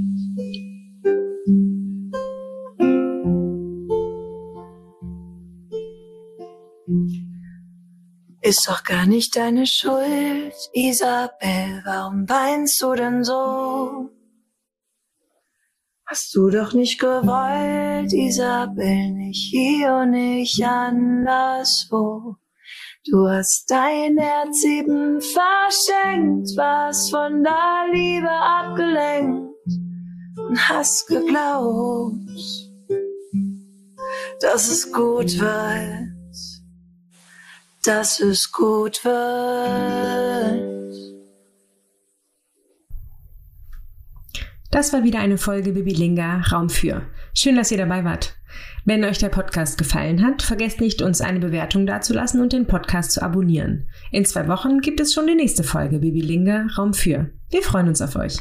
Ist doch gar nicht deine Schuld, Isabel, warum weinst du denn so? Hast du doch nicht gewollt, Isabel, nicht hier und nicht anderswo. Du hast dein Herz eben verschenkt, warst von der Liebe abgelenkt und hast geglaubt, dass es gut wird dass es gut wird. Das war wieder eine Folge Bibilinga Raum für. Schön, dass ihr dabei wart. Wenn euch der Podcast gefallen hat, vergesst nicht, uns eine Bewertung dazulassen und den Podcast zu abonnieren. In zwei Wochen gibt es schon die nächste Folge Bibilinga Raum für. Wir freuen uns auf euch.